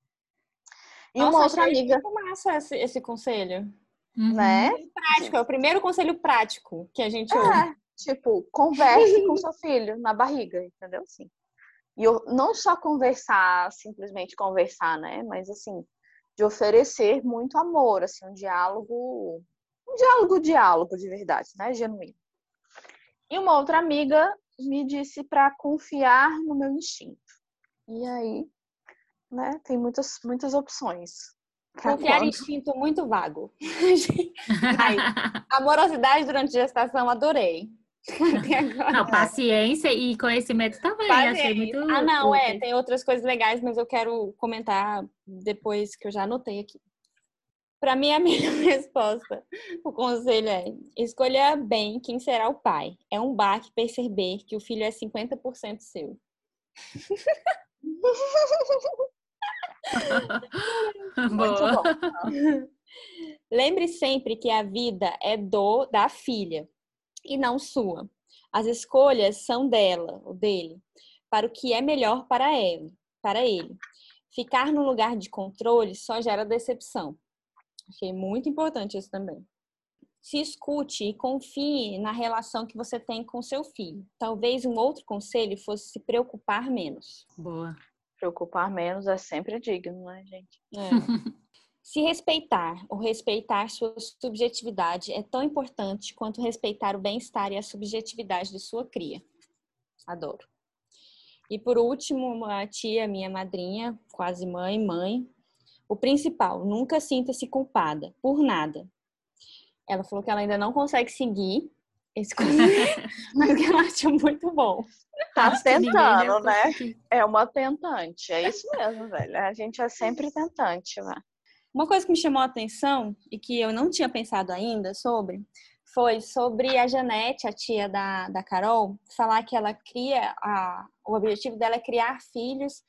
E Nossa, uma outra amiga. Muito massa esse, esse conselho. Uhum. Né? Prático, é o primeiro conselho prático que a gente é, ouve. Tipo, converse com [LAUGHS] seu filho na barriga, entendeu? Sim. E eu, não só conversar, simplesmente conversar, né? Mas assim, de oferecer muito amor, assim, um diálogo, um diálogo, diálogo de verdade, né? Genuíno. E uma outra amiga me disse para confiar no meu instinto. E aí, né, tem muitas, muitas opções. Confiar em instinto muito vago. [LAUGHS] Amorosidade durante gestação, adorei. [LAUGHS] Não, paciência e conhecimento também. Paciência. Achei muito. Ah, não, útil. é. Tem outras coisas legais, mas eu quero comentar depois que eu já anotei aqui. Para mim, a [LAUGHS] melhor resposta, o conselho é: escolha bem quem será o pai. É um baque perceber que o filho é 50% seu. [LAUGHS] Muito bom. Lembre sempre que a vida é do da filha e não sua. As escolhas são dela, ou dele, para o que é melhor para ele, para ele. Ficar no lugar de controle só gera decepção. Achei muito importante isso também. Se escute e confie na relação que você tem com seu filho. Talvez um outro conselho fosse se preocupar menos. Boa. Preocupar menos é sempre digno, né, gente? É. [LAUGHS] Se respeitar ou respeitar sua subjetividade é tão importante quanto respeitar o bem-estar e a subjetividade de sua cria. Adoro. E por último, uma tia, minha madrinha, quase mãe, mãe. O principal, nunca sinta-se culpada por nada. Ela falou que ela ainda não consegue seguir esse conselho, [LAUGHS] mas que ela acha muito bom. Tá tentando, né? É uma tentante. É isso mesmo, velho. A gente é sempre tentante, né? Uma coisa que me chamou a atenção e que eu não tinha pensado ainda sobre foi sobre a Janete, a tia da, da Carol, falar que ela cria, a, o objetivo dela é criar filhos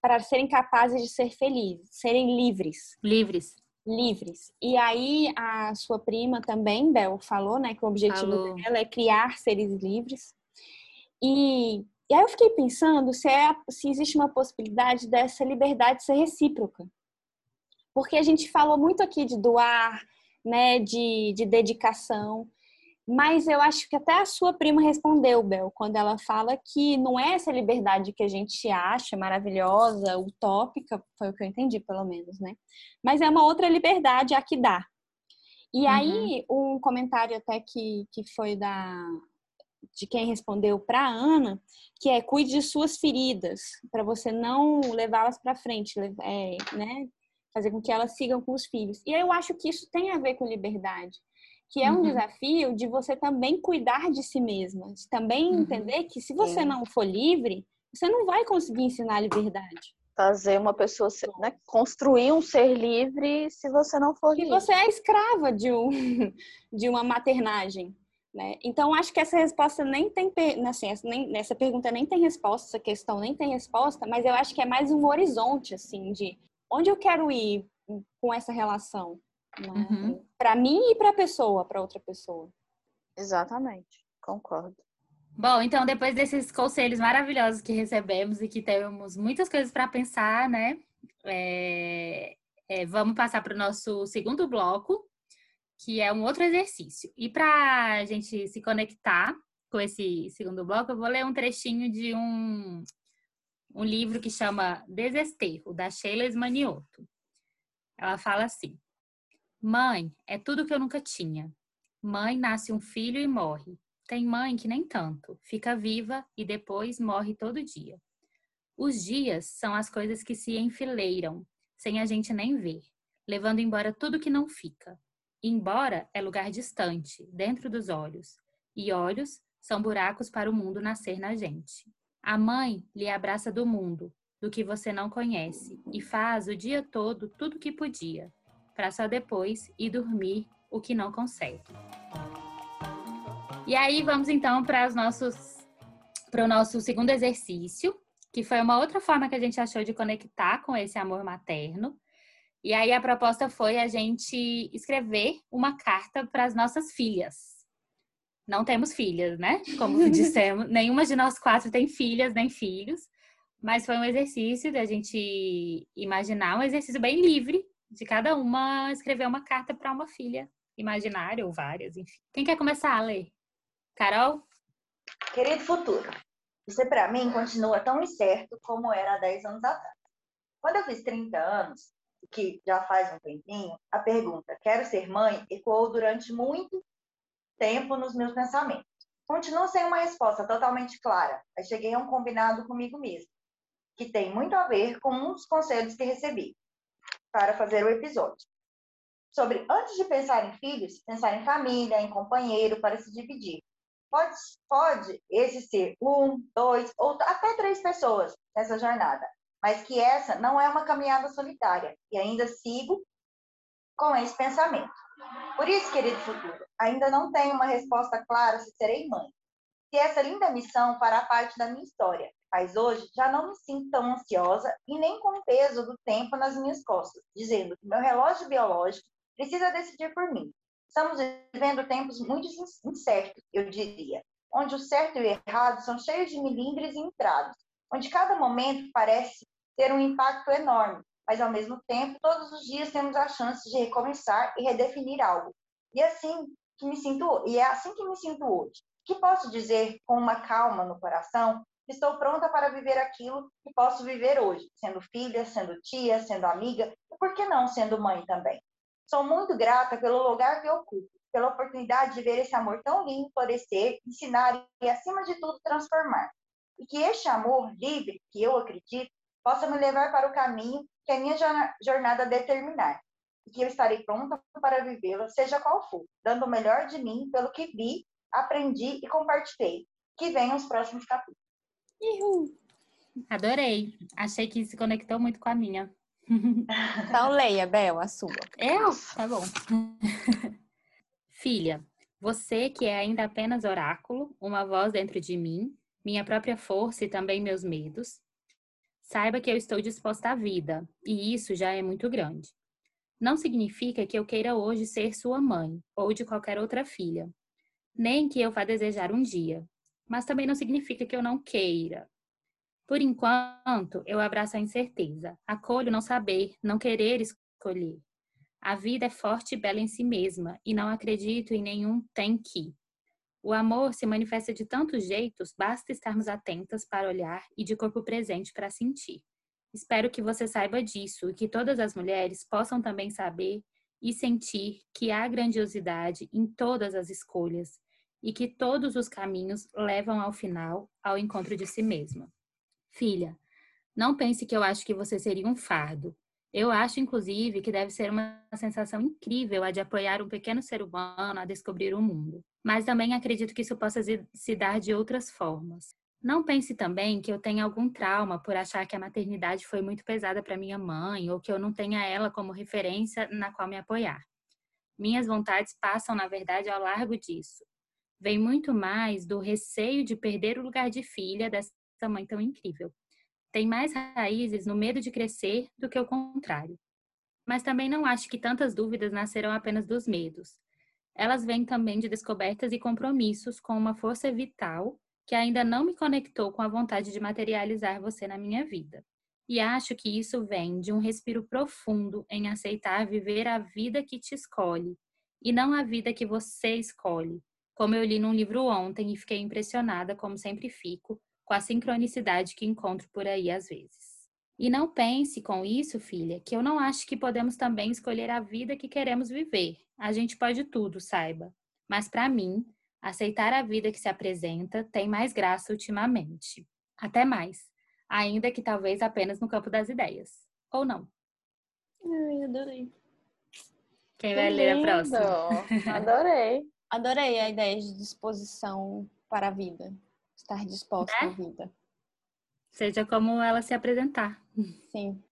para serem capazes de ser felizes, serem livres. Livres. Livres. E aí a sua prima também, Bel, falou, né, que o objetivo dela é criar seres livres. E, e aí eu fiquei pensando se, é, se existe uma possibilidade dessa liberdade ser recíproca. Porque a gente falou muito aqui de doar, né, de, de dedicação. Mas eu acho que até a sua prima respondeu, Bel, quando ela fala que não é essa liberdade que a gente acha maravilhosa, utópica, foi o que eu entendi, pelo menos, né? Mas é uma outra liberdade a que dá. E uhum. aí, um comentário até que, que foi da de quem respondeu para Ana, que é cuide de suas feridas, para você não levá-las para frente, é, né? Fazer com que elas sigam com os filhos. E eu acho que isso tem a ver com liberdade, que é um uhum. desafio de você também cuidar de si mesma, de também uhum. entender que se você não for livre, você não vai conseguir ensinar a liberdade. Fazer uma pessoa, né, construir um ser livre se você não for livre. E você é escrava de, um, [LAUGHS] de uma maternagem. Né? Então, acho que essa resposta nem tem, assim, nem, essa pergunta nem tem resposta, essa questão nem tem resposta, mas eu acho que é mais um horizonte, assim, de onde eu quero ir com essa relação? Né? Uhum. Para mim e para a pessoa, para outra pessoa. Exatamente, concordo. Bom, então depois desses conselhos maravilhosos que recebemos e que temos muitas coisas para pensar, né? É, é, vamos passar para o nosso segundo bloco, que é um outro exercício. E para a gente se conectar com esse segundo bloco, eu vou ler um trechinho de um um livro que chama Desesterro, da Sheila Esmanioto. Ela fala assim: Mãe é tudo que eu nunca tinha. Mãe nasce um filho e morre. Tem mãe que nem tanto, fica viva e depois morre todo dia. Os dias são as coisas que se enfileiram, sem a gente nem ver, levando embora tudo que não fica. Embora é lugar distante, dentro dos olhos, e olhos são buracos para o mundo nascer na gente. A mãe lhe abraça do mundo, do que você não conhece, e faz o dia todo tudo o que podia, para só depois ir dormir o que não consegue. E aí vamos então para os nossos para o nosso segundo exercício, que foi uma outra forma que a gente achou de conectar com esse amor materno. E aí a proposta foi a gente escrever uma carta para as nossas filhas não temos filhas, né? Como [LAUGHS] dissemos, nenhuma de nós quatro tem filhas nem filhos, mas foi um exercício da gente imaginar, um exercício bem livre, de cada uma escrever uma carta para uma filha imaginária ou várias, enfim. Quem quer começar a ler? Carol? Querido futuro, você para mim continua tão incerto como era há 10 anos atrás. Quando eu fiz 30 anos, que já faz um tempinho, a pergunta quero ser mãe ecoou durante muito tempo nos meus pensamentos. Continuo sem uma resposta totalmente clara, mas cheguei a um combinado comigo mesmo, que tem muito a ver com um dos conselhos que recebi para fazer o episódio. Sobre antes de pensar em filhos, pensar em família, em companheiro para se dividir. Pode, pode esse ser um, dois ou até três pessoas nessa jornada, mas que essa não é uma caminhada solitária e ainda sigo com esse pensamento. Por isso, querido futuro, ainda não tenho uma resposta clara se serei mãe. Se essa linda missão fará parte da minha história, mas hoje já não me sinto tão ansiosa e nem com o peso do tempo nas minhas costas, dizendo que meu relógio biológico precisa decidir por mim. Estamos vivendo tempos muito incertos, eu diria, onde o certo e o errado são cheios de milímetros e entrados, onde cada momento parece ter um impacto enorme, mas ao mesmo tempo, todos os dias temos a chance de recomeçar e redefinir algo. E assim que me sinto, e é assim que me sinto hoje. Que posso dizer com uma calma no coração estou pronta para viver aquilo que posso viver hoje, sendo filha, sendo tia, sendo amiga, e por que não sendo mãe também? Sou muito grata pelo lugar que ocupo, pela oportunidade de ver esse amor tão lindo florescer, ensinar e, acima de tudo, transformar. E que este amor livre, que eu acredito, possa me levar para o caminho que a minha jornada determinar. E que eu estarei pronta para vivê-la, seja qual for, dando o melhor de mim pelo que vi, aprendi e compartilhei. Que venham os próximos capítulos. Uhul. Adorei. Achei que se conectou muito com a minha. Então leia, Bel, a sua. Eu? Tá bom. [LAUGHS] Filha, você que é ainda apenas oráculo, uma voz dentro de mim, minha própria força e também meus medos, saiba que eu estou disposta à vida, e isso já é muito grande. Não significa que eu queira hoje ser sua mãe ou de qualquer outra filha, nem que eu vá desejar um dia, mas também não significa que eu não queira. Por enquanto, eu abraço a incerteza, acolho não saber, não querer escolher. A vida é forte e bela em si mesma, e não acredito em nenhum tem que. O amor se manifesta de tantos jeitos, basta estarmos atentas para olhar e de corpo presente para sentir. Espero que você saiba disso e que todas as mulheres possam também saber e sentir que há grandiosidade em todas as escolhas e que todos os caminhos levam ao final, ao encontro de si mesma. Filha, não pense que eu acho que você seria um fardo. Eu acho, inclusive, que deve ser uma sensação incrível a de apoiar um pequeno ser humano a descobrir o mundo. Mas também acredito que isso possa se dar de outras formas. Não pense também que eu tenha algum trauma por achar que a maternidade foi muito pesada para minha mãe ou que eu não tenha ela como referência na qual me apoiar. Minhas vontades passam, na verdade, ao largo disso vem muito mais do receio de perder o lugar de filha dessa mãe tão incrível. Tem mais raízes no medo de crescer do que o contrário. Mas também não acho que tantas dúvidas nasceram apenas dos medos. Elas vêm também de descobertas e compromissos com uma força vital que ainda não me conectou com a vontade de materializar você na minha vida. E acho que isso vem de um respiro profundo em aceitar viver a vida que te escolhe e não a vida que você escolhe, como eu li num livro ontem e fiquei impressionada, como sempre fico, com a sincronicidade que encontro por aí às vezes. E não pense com isso, filha, que eu não acho que podemos também escolher a vida que queremos viver. A gente pode tudo, saiba. Mas para mim, aceitar a vida que se apresenta tem mais graça ultimamente. Até mais. Ainda que talvez apenas no campo das ideias. Ou não. Ai, adorei. Quem vai ler a próxima? Adorei. [LAUGHS] Adorei a ideia de disposição para a vida. Estar disposta é? à vida. Seja como ela se apresentar. Sim.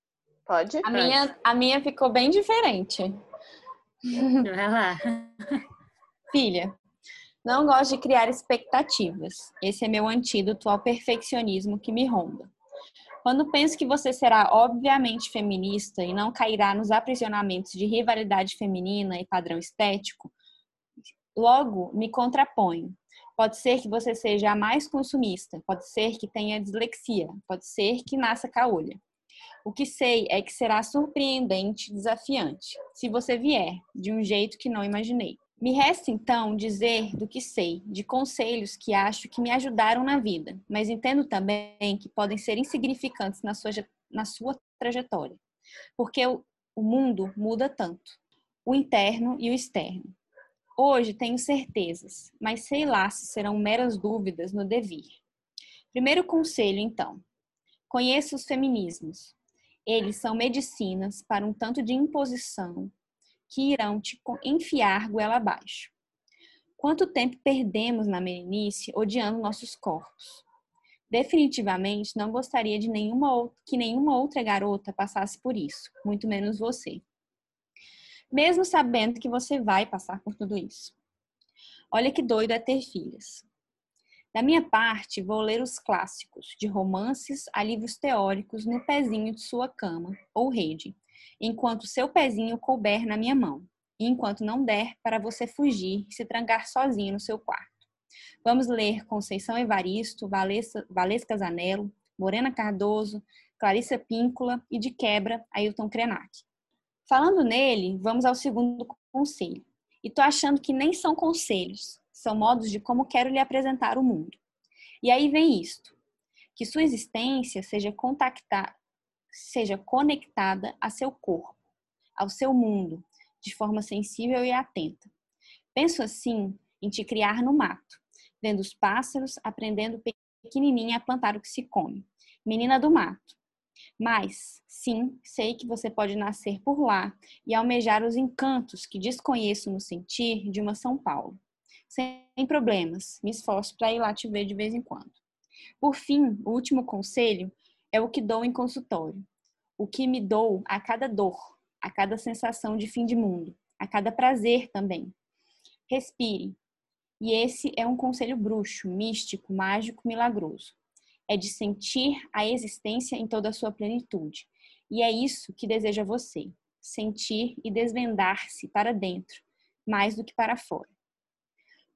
Pode? A, Pode. Minha, a minha ficou bem diferente. Vai lá. [LAUGHS] Filha, não gosto de criar expectativas. Esse é meu antídoto ao perfeccionismo que me ronda. Quando penso que você será obviamente feminista e não cairá nos aprisionamentos de rivalidade feminina e padrão estético, Logo, me contraponho. Pode ser que você seja a mais consumista, pode ser que tenha dislexia, pode ser que nasça caolha. O que sei é que será surpreendente e desafiante, se você vier de um jeito que não imaginei. Me resta então dizer do que sei, de conselhos que acho que me ajudaram na vida, mas entendo também que podem ser insignificantes na sua, na sua trajetória, porque o, o mundo muda tanto, o interno e o externo. Hoje tenho certezas, mas sei lá se serão meras dúvidas no devir. Primeiro conselho, então. Conheça os feminismos. Eles são medicinas para um tanto de imposição que irão te enfiar goela abaixo. Quanto tempo perdemos na meninice odiando nossos corpos? Definitivamente não gostaria de nenhuma que nenhuma outra garota passasse por isso, muito menos você. Mesmo sabendo que você vai passar por tudo isso. Olha que doido é ter filhas. Da minha parte, vou ler os clássicos, de romances a livros teóricos no pezinho de sua cama ou rede, enquanto seu pezinho couber na minha mão, e enquanto não der para você fugir e se trancar sozinho no seu quarto. Vamos ler Conceição Evaristo, Valesca, Valesca Zanello, Morena Cardoso, Clarissa Píncula e, de quebra, Ailton Krenak. Falando nele, vamos ao segundo conselho. E tô achando que nem são conselhos, são modos de como quero lhe apresentar o mundo. E aí vem isto: que sua existência seja contactada, seja conectada a seu corpo, ao seu mundo, de forma sensível e atenta. Penso assim em te criar no mato, vendo os pássaros, aprendendo pequenininha a plantar o que se come. Menina do mato. Mas, sim, sei que você pode nascer por lá e almejar os encantos que desconheço no sentir de uma São Paulo sem problemas. Me esforço para ir lá te ver de vez em quando. Por fim, o último conselho é o que dou em consultório. O que me dou a cada dor, a cada sensação de fim de mundo, a cada prazer também. Respire. E esse é um conselho bruxo, místico, mágico, milagroso. É de sentir a existência em toda a sua plenitude. E é isso que deseja você: sentir e desvendar-se para dentro, mais do que para fora.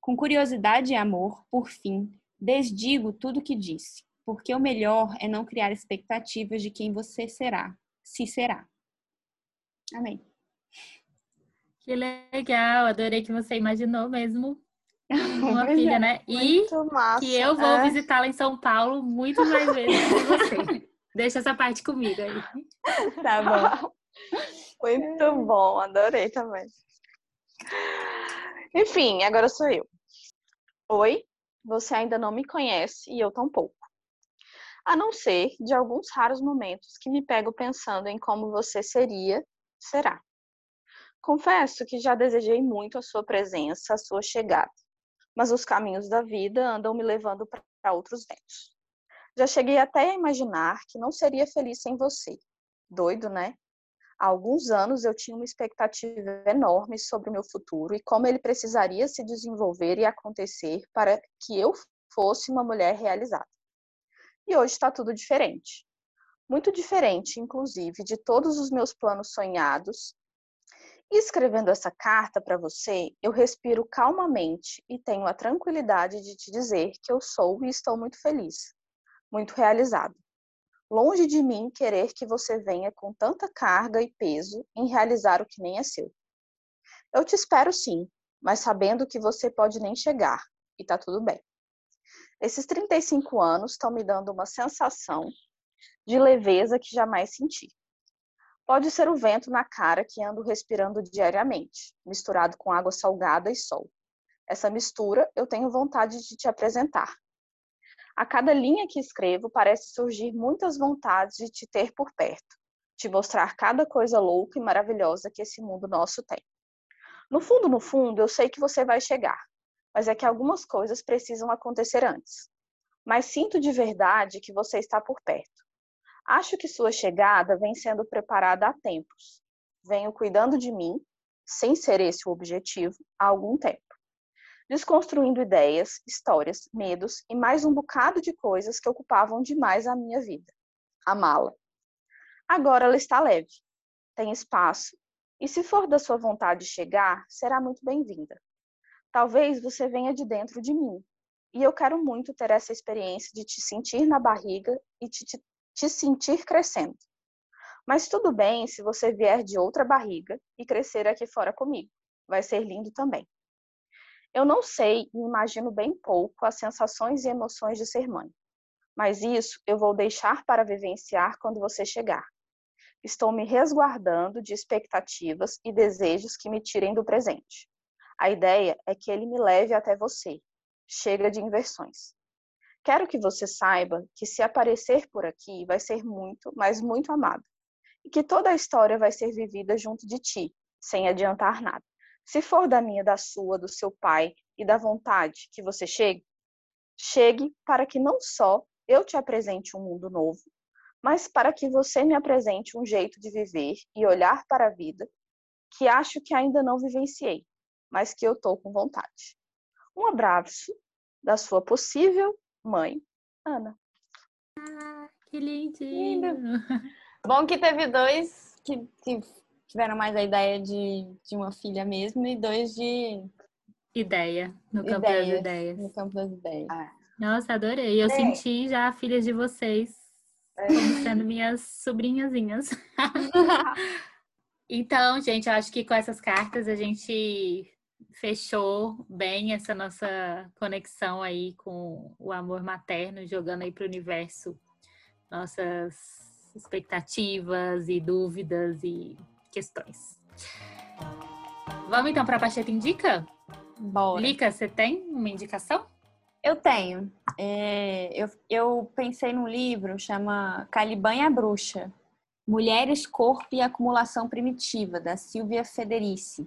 Com curiosidade e amor, por fim, desdigo tudo o que disse, porque o melhor é não criar expectativas de quem você será, se será. Amém. Que legal, adorei que você imaginou mesmo [LAUGHS] uma filha, né? E que eu vou é. visitá-la em São Paulo muito mais vezes que você. Deixa essa parte comigo aí. [LAUGHS] Tá bom. Muito bom, adorei também. Enfim, agora sou eu. Oi, você ainda não me conhece e eu tampouco. A não ser de alguns raros momentos que me pego pensando em como você seria, será. Confesso que já desejei muito a sua presença, a sua chegada, mas os caminhos da vida andam me levando para outros ventos. Já cheguei até a imaginar que não seria feliz sem você. Doido, né? Há alguns anos eu tinha uma expectativa enorme sobre o meu futuro e como ele precisaria se desenvolver e acontecer para que eu fosse uma mulher realizada. E hoje está tudo diferente. Muito diferente, inclusive, de todos os meus planos sonhados. Escrevendo essa carta para você, eu respiro calmamente e tenho a tranquilidade de te dizer que eu sou e estou muito feliz, muito realizada. Longe de mim querer que você venha com tanta carga e peso em realizar o que nem é seu. Eu te espero sim, mas sabendo que você pode nem chegar, e tá tudo bem. Esses 35 anos estão me dando uma sensação de leveza que jamais senti. Pode ser o vento na cara que ando respirando diariamente, misturado com água salgada e sol. Essa mistura eu tenho vontade de te apresentar, a cada linha que escrevo parece surgir muitas vontades de te ter por perto, te mostrar cada coisa louca e maravilhosa que esse mundo nosso tem. No fundo, no fundo, eu sei que você vai chegar, mas é que algumas coisas precisam acontecer antes. Mas sinto de verdade que você está por perto. Acho que sua chegada vem sendo preparada há tempos. Venho cuidando de mim, sem ser esse o objetivo, há algum tempo desconstruindo ideias, histórias, medos e mais um bocado de coisas que ocupavam demais a minha vida. A mala. Agora ela está leve, tem espaço, e se for da sua vontade chegar, será muito bem-vinda. Talvez você venha de dentro de mim, e eu quero muito ter essa experiência de te sentir na barriga e te, te, te sentir crescendo. Mas tudo bem se você vier de outra barriga e crescer aqui fora comigo. Vai ser lindo também. Eu não sei e imagino bem pouco as sensações e emoções de ser mãe, mas isso eu vou deixar para vivenciar quando você chegar. Estou me resguardando de expectativas e desejos que me tirem do presente. A ideia é que ele me leve até você. Chega de inversões. Quero que você saiba que se aparecer por aqui vai ser muito, mas muito amado. E que toda a história vai ser vivida junto de ti, sem adiantar nada. Se for da minha, da sua, do seu pai e da vontade que você chegue, chegue para que não só eu te apresente um mundo novo, mas para que você me apresente um jeito de viver e olhar para a vida que acho que ainda não vivenciei, mas que eu estou com vontade. Um abraço da sua possível mãe, Ana. Ah, que lindo. lindo. [LAUGHS] Bom que teve dois que, que tiveram mais a ideia de, de uma filha mesmo e dois de ideia no campo ideias, das ideias. No campo das ideias. Ah. Nossa, adorei. Eu é. senti já a filha de vocês é. como sendo minhas sobrinhazinhas. [LAUGHS] [LAUGHS] então, gente, eu acho que com essas cartas a gente fechou bem essa nossa conexão aí com o amor materno, jogando aí para o universo nossas expectativas e dúvidas e questões. Vamos então para a Pacheta Indica? Bora. Lica, você tem uma indicação? Eu tenho. É, eu, eu pensei num livro chama Caliban e a Bruxa. Mulheres, Corpo e Acumulação Primitiva, da Silvia Federici.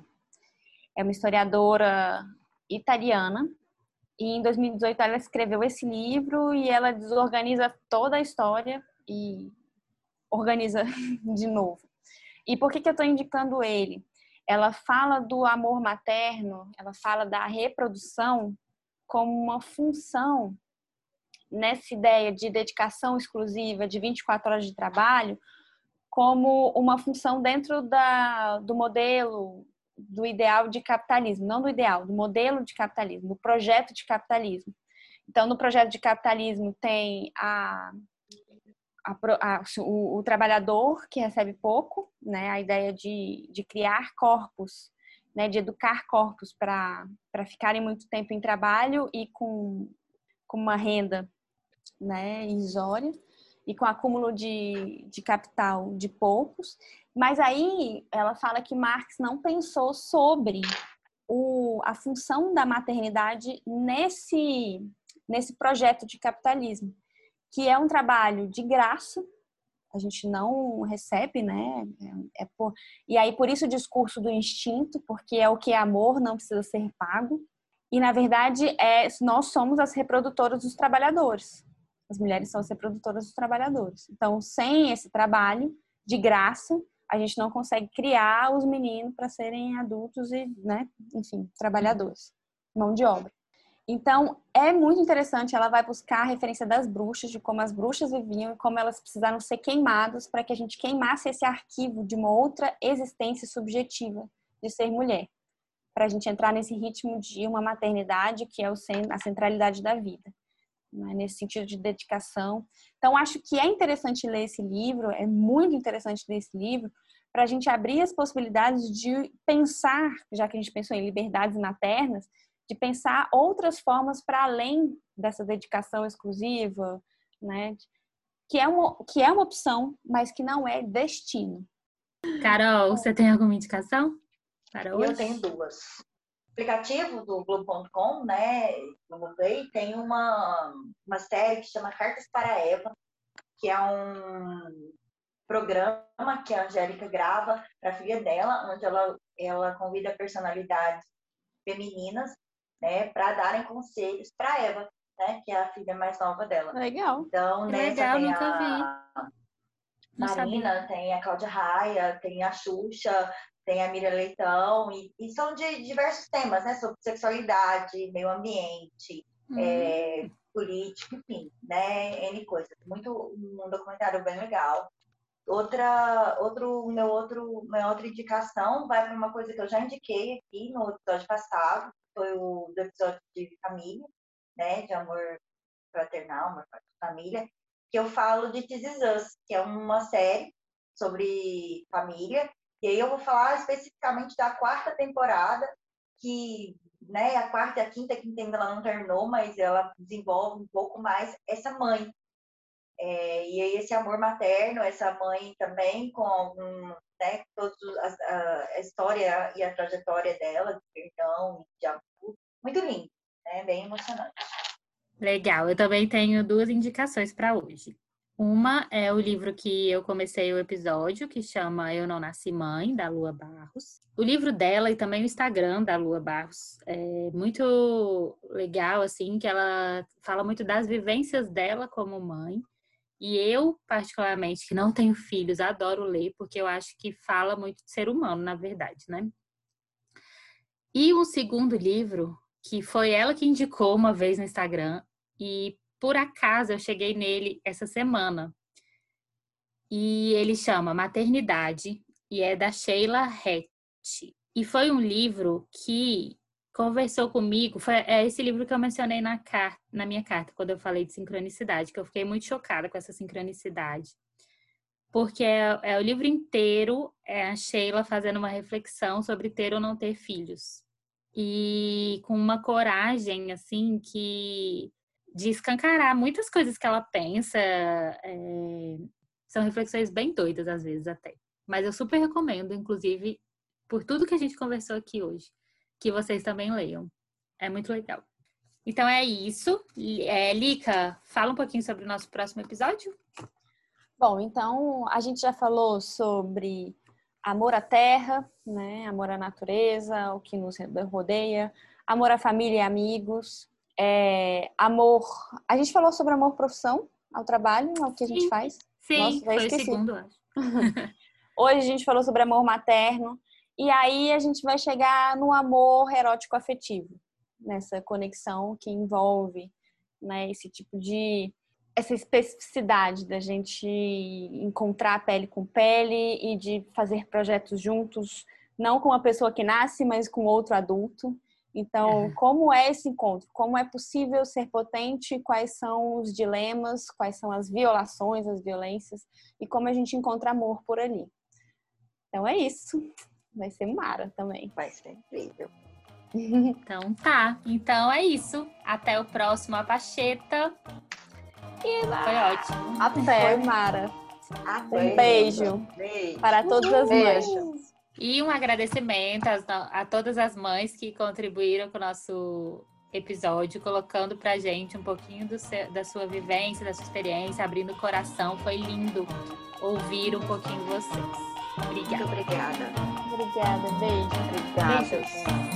É uma historiadora italiana e em 2018 ela escreveu esse livro e ela desorganiza toda a história e organiza [LAUGHS] de novo. E por que, que eu estou indicando ele? Ela fala do amor materno, ela fala da reprodução como uma função nessa ideia de dedicação exclusiva de 24 horas de trabalho, como uma função dentro da, do modelo, do ideal de capitalismo, não do ideal, do modelo de capitalismo, do projeto de capitalismo. Então, no projeto de capitalismo tem a a, a, o, o, trabalhador que recebe pouco, né, a ideia de, de criar corpos, né, de educar corpos para ficarem muito tempo em trabalho e com, com uma renda né, irrisória e com acúmulo de, de capital de poucos. Mas aí ela fala que Marx não pensou sobre o, a função da maternidade nesse, nesse projeto de capitalismo que é um trabalho de graça, a gente não recebe, né? É, é por... E aí, por isso o discurso do instinto, porque é o que é amor, não precisa ser pago. E, na verdade, é, nós somos as reprodutoras dos trabalhadores. As mulheres são as reprodutoras dos trabalhadores. Então, sem esse trabalho de graça, a gente não consegue criar os meninos para serem adultos e, né, enfim, trabalhadores, mão de obra. Então, é muito interessante, ela vai buscar a referência das bruxas, de como as bruxas viviam e como elas precisaram ser queimadas para que a gente queimasse esse arquivo de uma outra existência subjetiva de ser mulher, para a gente entrar nesse ritmo de uma maternidade que é a centralidade da vida, né? nesse sentido de dedicação. Então, acho que é interessante ler esse livro, é muito interessante ler esse livro, para a gente abrir as possibilidades de pensar, já que a gente pensou em liberdades maternas, de pensar outras formas para além dessa dedicação exclusiva, né? Que é, uma, que é uma opção, mas que não é destino. Carol, você tem alguma indicação para hoje? Eu tenho duas. Aplicativo do Globo.com, né, Globoplay, tem uma, uma série que chama Cartas para Eva, que é um programa que a Angélica grava para a filha dela, onde ela, ela convida personalidades femininas né, para darem conselhos para Eva, né, que é a filha mais nova dela. Legal. Então, nessa Legal, tem nunca a vi. Marina, tem a Cláudia Raia, tem a Xuxa, tem a Miriam Leitão, e, e, são de diversos temas, né, sobre sexualidade, meio ambiente, uhum. é, político, enfim, né, N coisas. Muito, um documentário bem legal. Outra, outro, meu outro, minha outra indicação vai para uma coisa que eu já indiquei aqui no episódio passado, foi o do episódio de família, né, de amor fraternal, amor família, que eu falo de This Is Us, que é uma série sobre família, e aí eu vou falar especificamente da quarta temporada, que, né, a quarta e a quinta, quinta ainda ela não terminou, mas ela desenvolve um pouco mais essa mãe. É, e aí esse amor materno, essa mãe também com né, toda a, a, história e a trajetória dela, de perdão, de amor. Muito lindo, né? Bem emocionante. Legal, eu também tenho duas indicações para hoje. Uma é o livro que eu comecei o episódio, que chama Eu Não Nasci Mãe, da Lua Barros. O livro dela e também o Instagram da Lua Barros é muito legal, assim, que ela fala muito das vivências dela como mãe E eu, particularmente, que não tenho filhos, adoro ler, porque eu acho que fala muito de ser humano, na verdade, né? E um segundo livro, que foi ela que indicou uma vez no Instagram, e por acaso eu cheguei nele essa semana. E ele chama Maternidade, e é da Sheila Hatch. E foi um livro que conversou comigo, foi é esse livro que eu mencionei na, carta, na minha carta, quando eu falei de sincronicidade, que eu fiquei muito chocada com essa sincronicidade. Porque é, é o livro inteiro, é a Sheila fazendo uma reflexão sobre ter ou não ter filhos. E com uma coragem, assim, que de escancarar muitas coisas que ela pensa. É, são reflexões bem doidas, às vezes, até. Mas eu super recomendo, inclusive, por tudo que a gente conversou aqui hoje, que vocês também leiam. É muito legal. Então é isso. É, Lica, fala um pouquinho sobre o nosso próximo episódio. Bom, então a gente já falou sobre amor à terra, né? Amor à natureza, o que nos rodeia, amor à família e amigos, é, amor. A gente falou sobre amor profissão ao trabalho, ao que a gente faz. Sim, Nossa, foi esqueci. o segundo, acho. [LAUGHS] [LAUGHS] Hoje a gente falou sobre amor materno. E aí a gente vai chegar no amor erótico afetivo, nessa conexão que envolve né, esse tipo de essa especificidade da gente encontrar pele com pele e de fazer projetos juntos, não com uma pessoa que nasce, mas com outro adulto. Então, é. como é esse encontro? Como é possível ser potente? Quais são os dilemas? Quais são as violações, as violências? E como a gente encontra amor por ali? Então é isso. Vai ser mara também. Vai ser incrível. [LAUGHS] Então tá. Então é isso. Até o próximo Apacheta. E Foi ótimo. Até, Foi Mara. Até. Um beijo, beijo. para todas as mães. E um agradecimento a, a todas as mães que contribuíram com o nosso episódio, colocando pra gente um pouquinho seu, da sua vivência, da sua experiência, abrindo o coração. Foi lindo ouvir um pouquinho de vocês. Obrigada. Muito obrigada. Obrigada. Beijo. Obrigada. Beijos.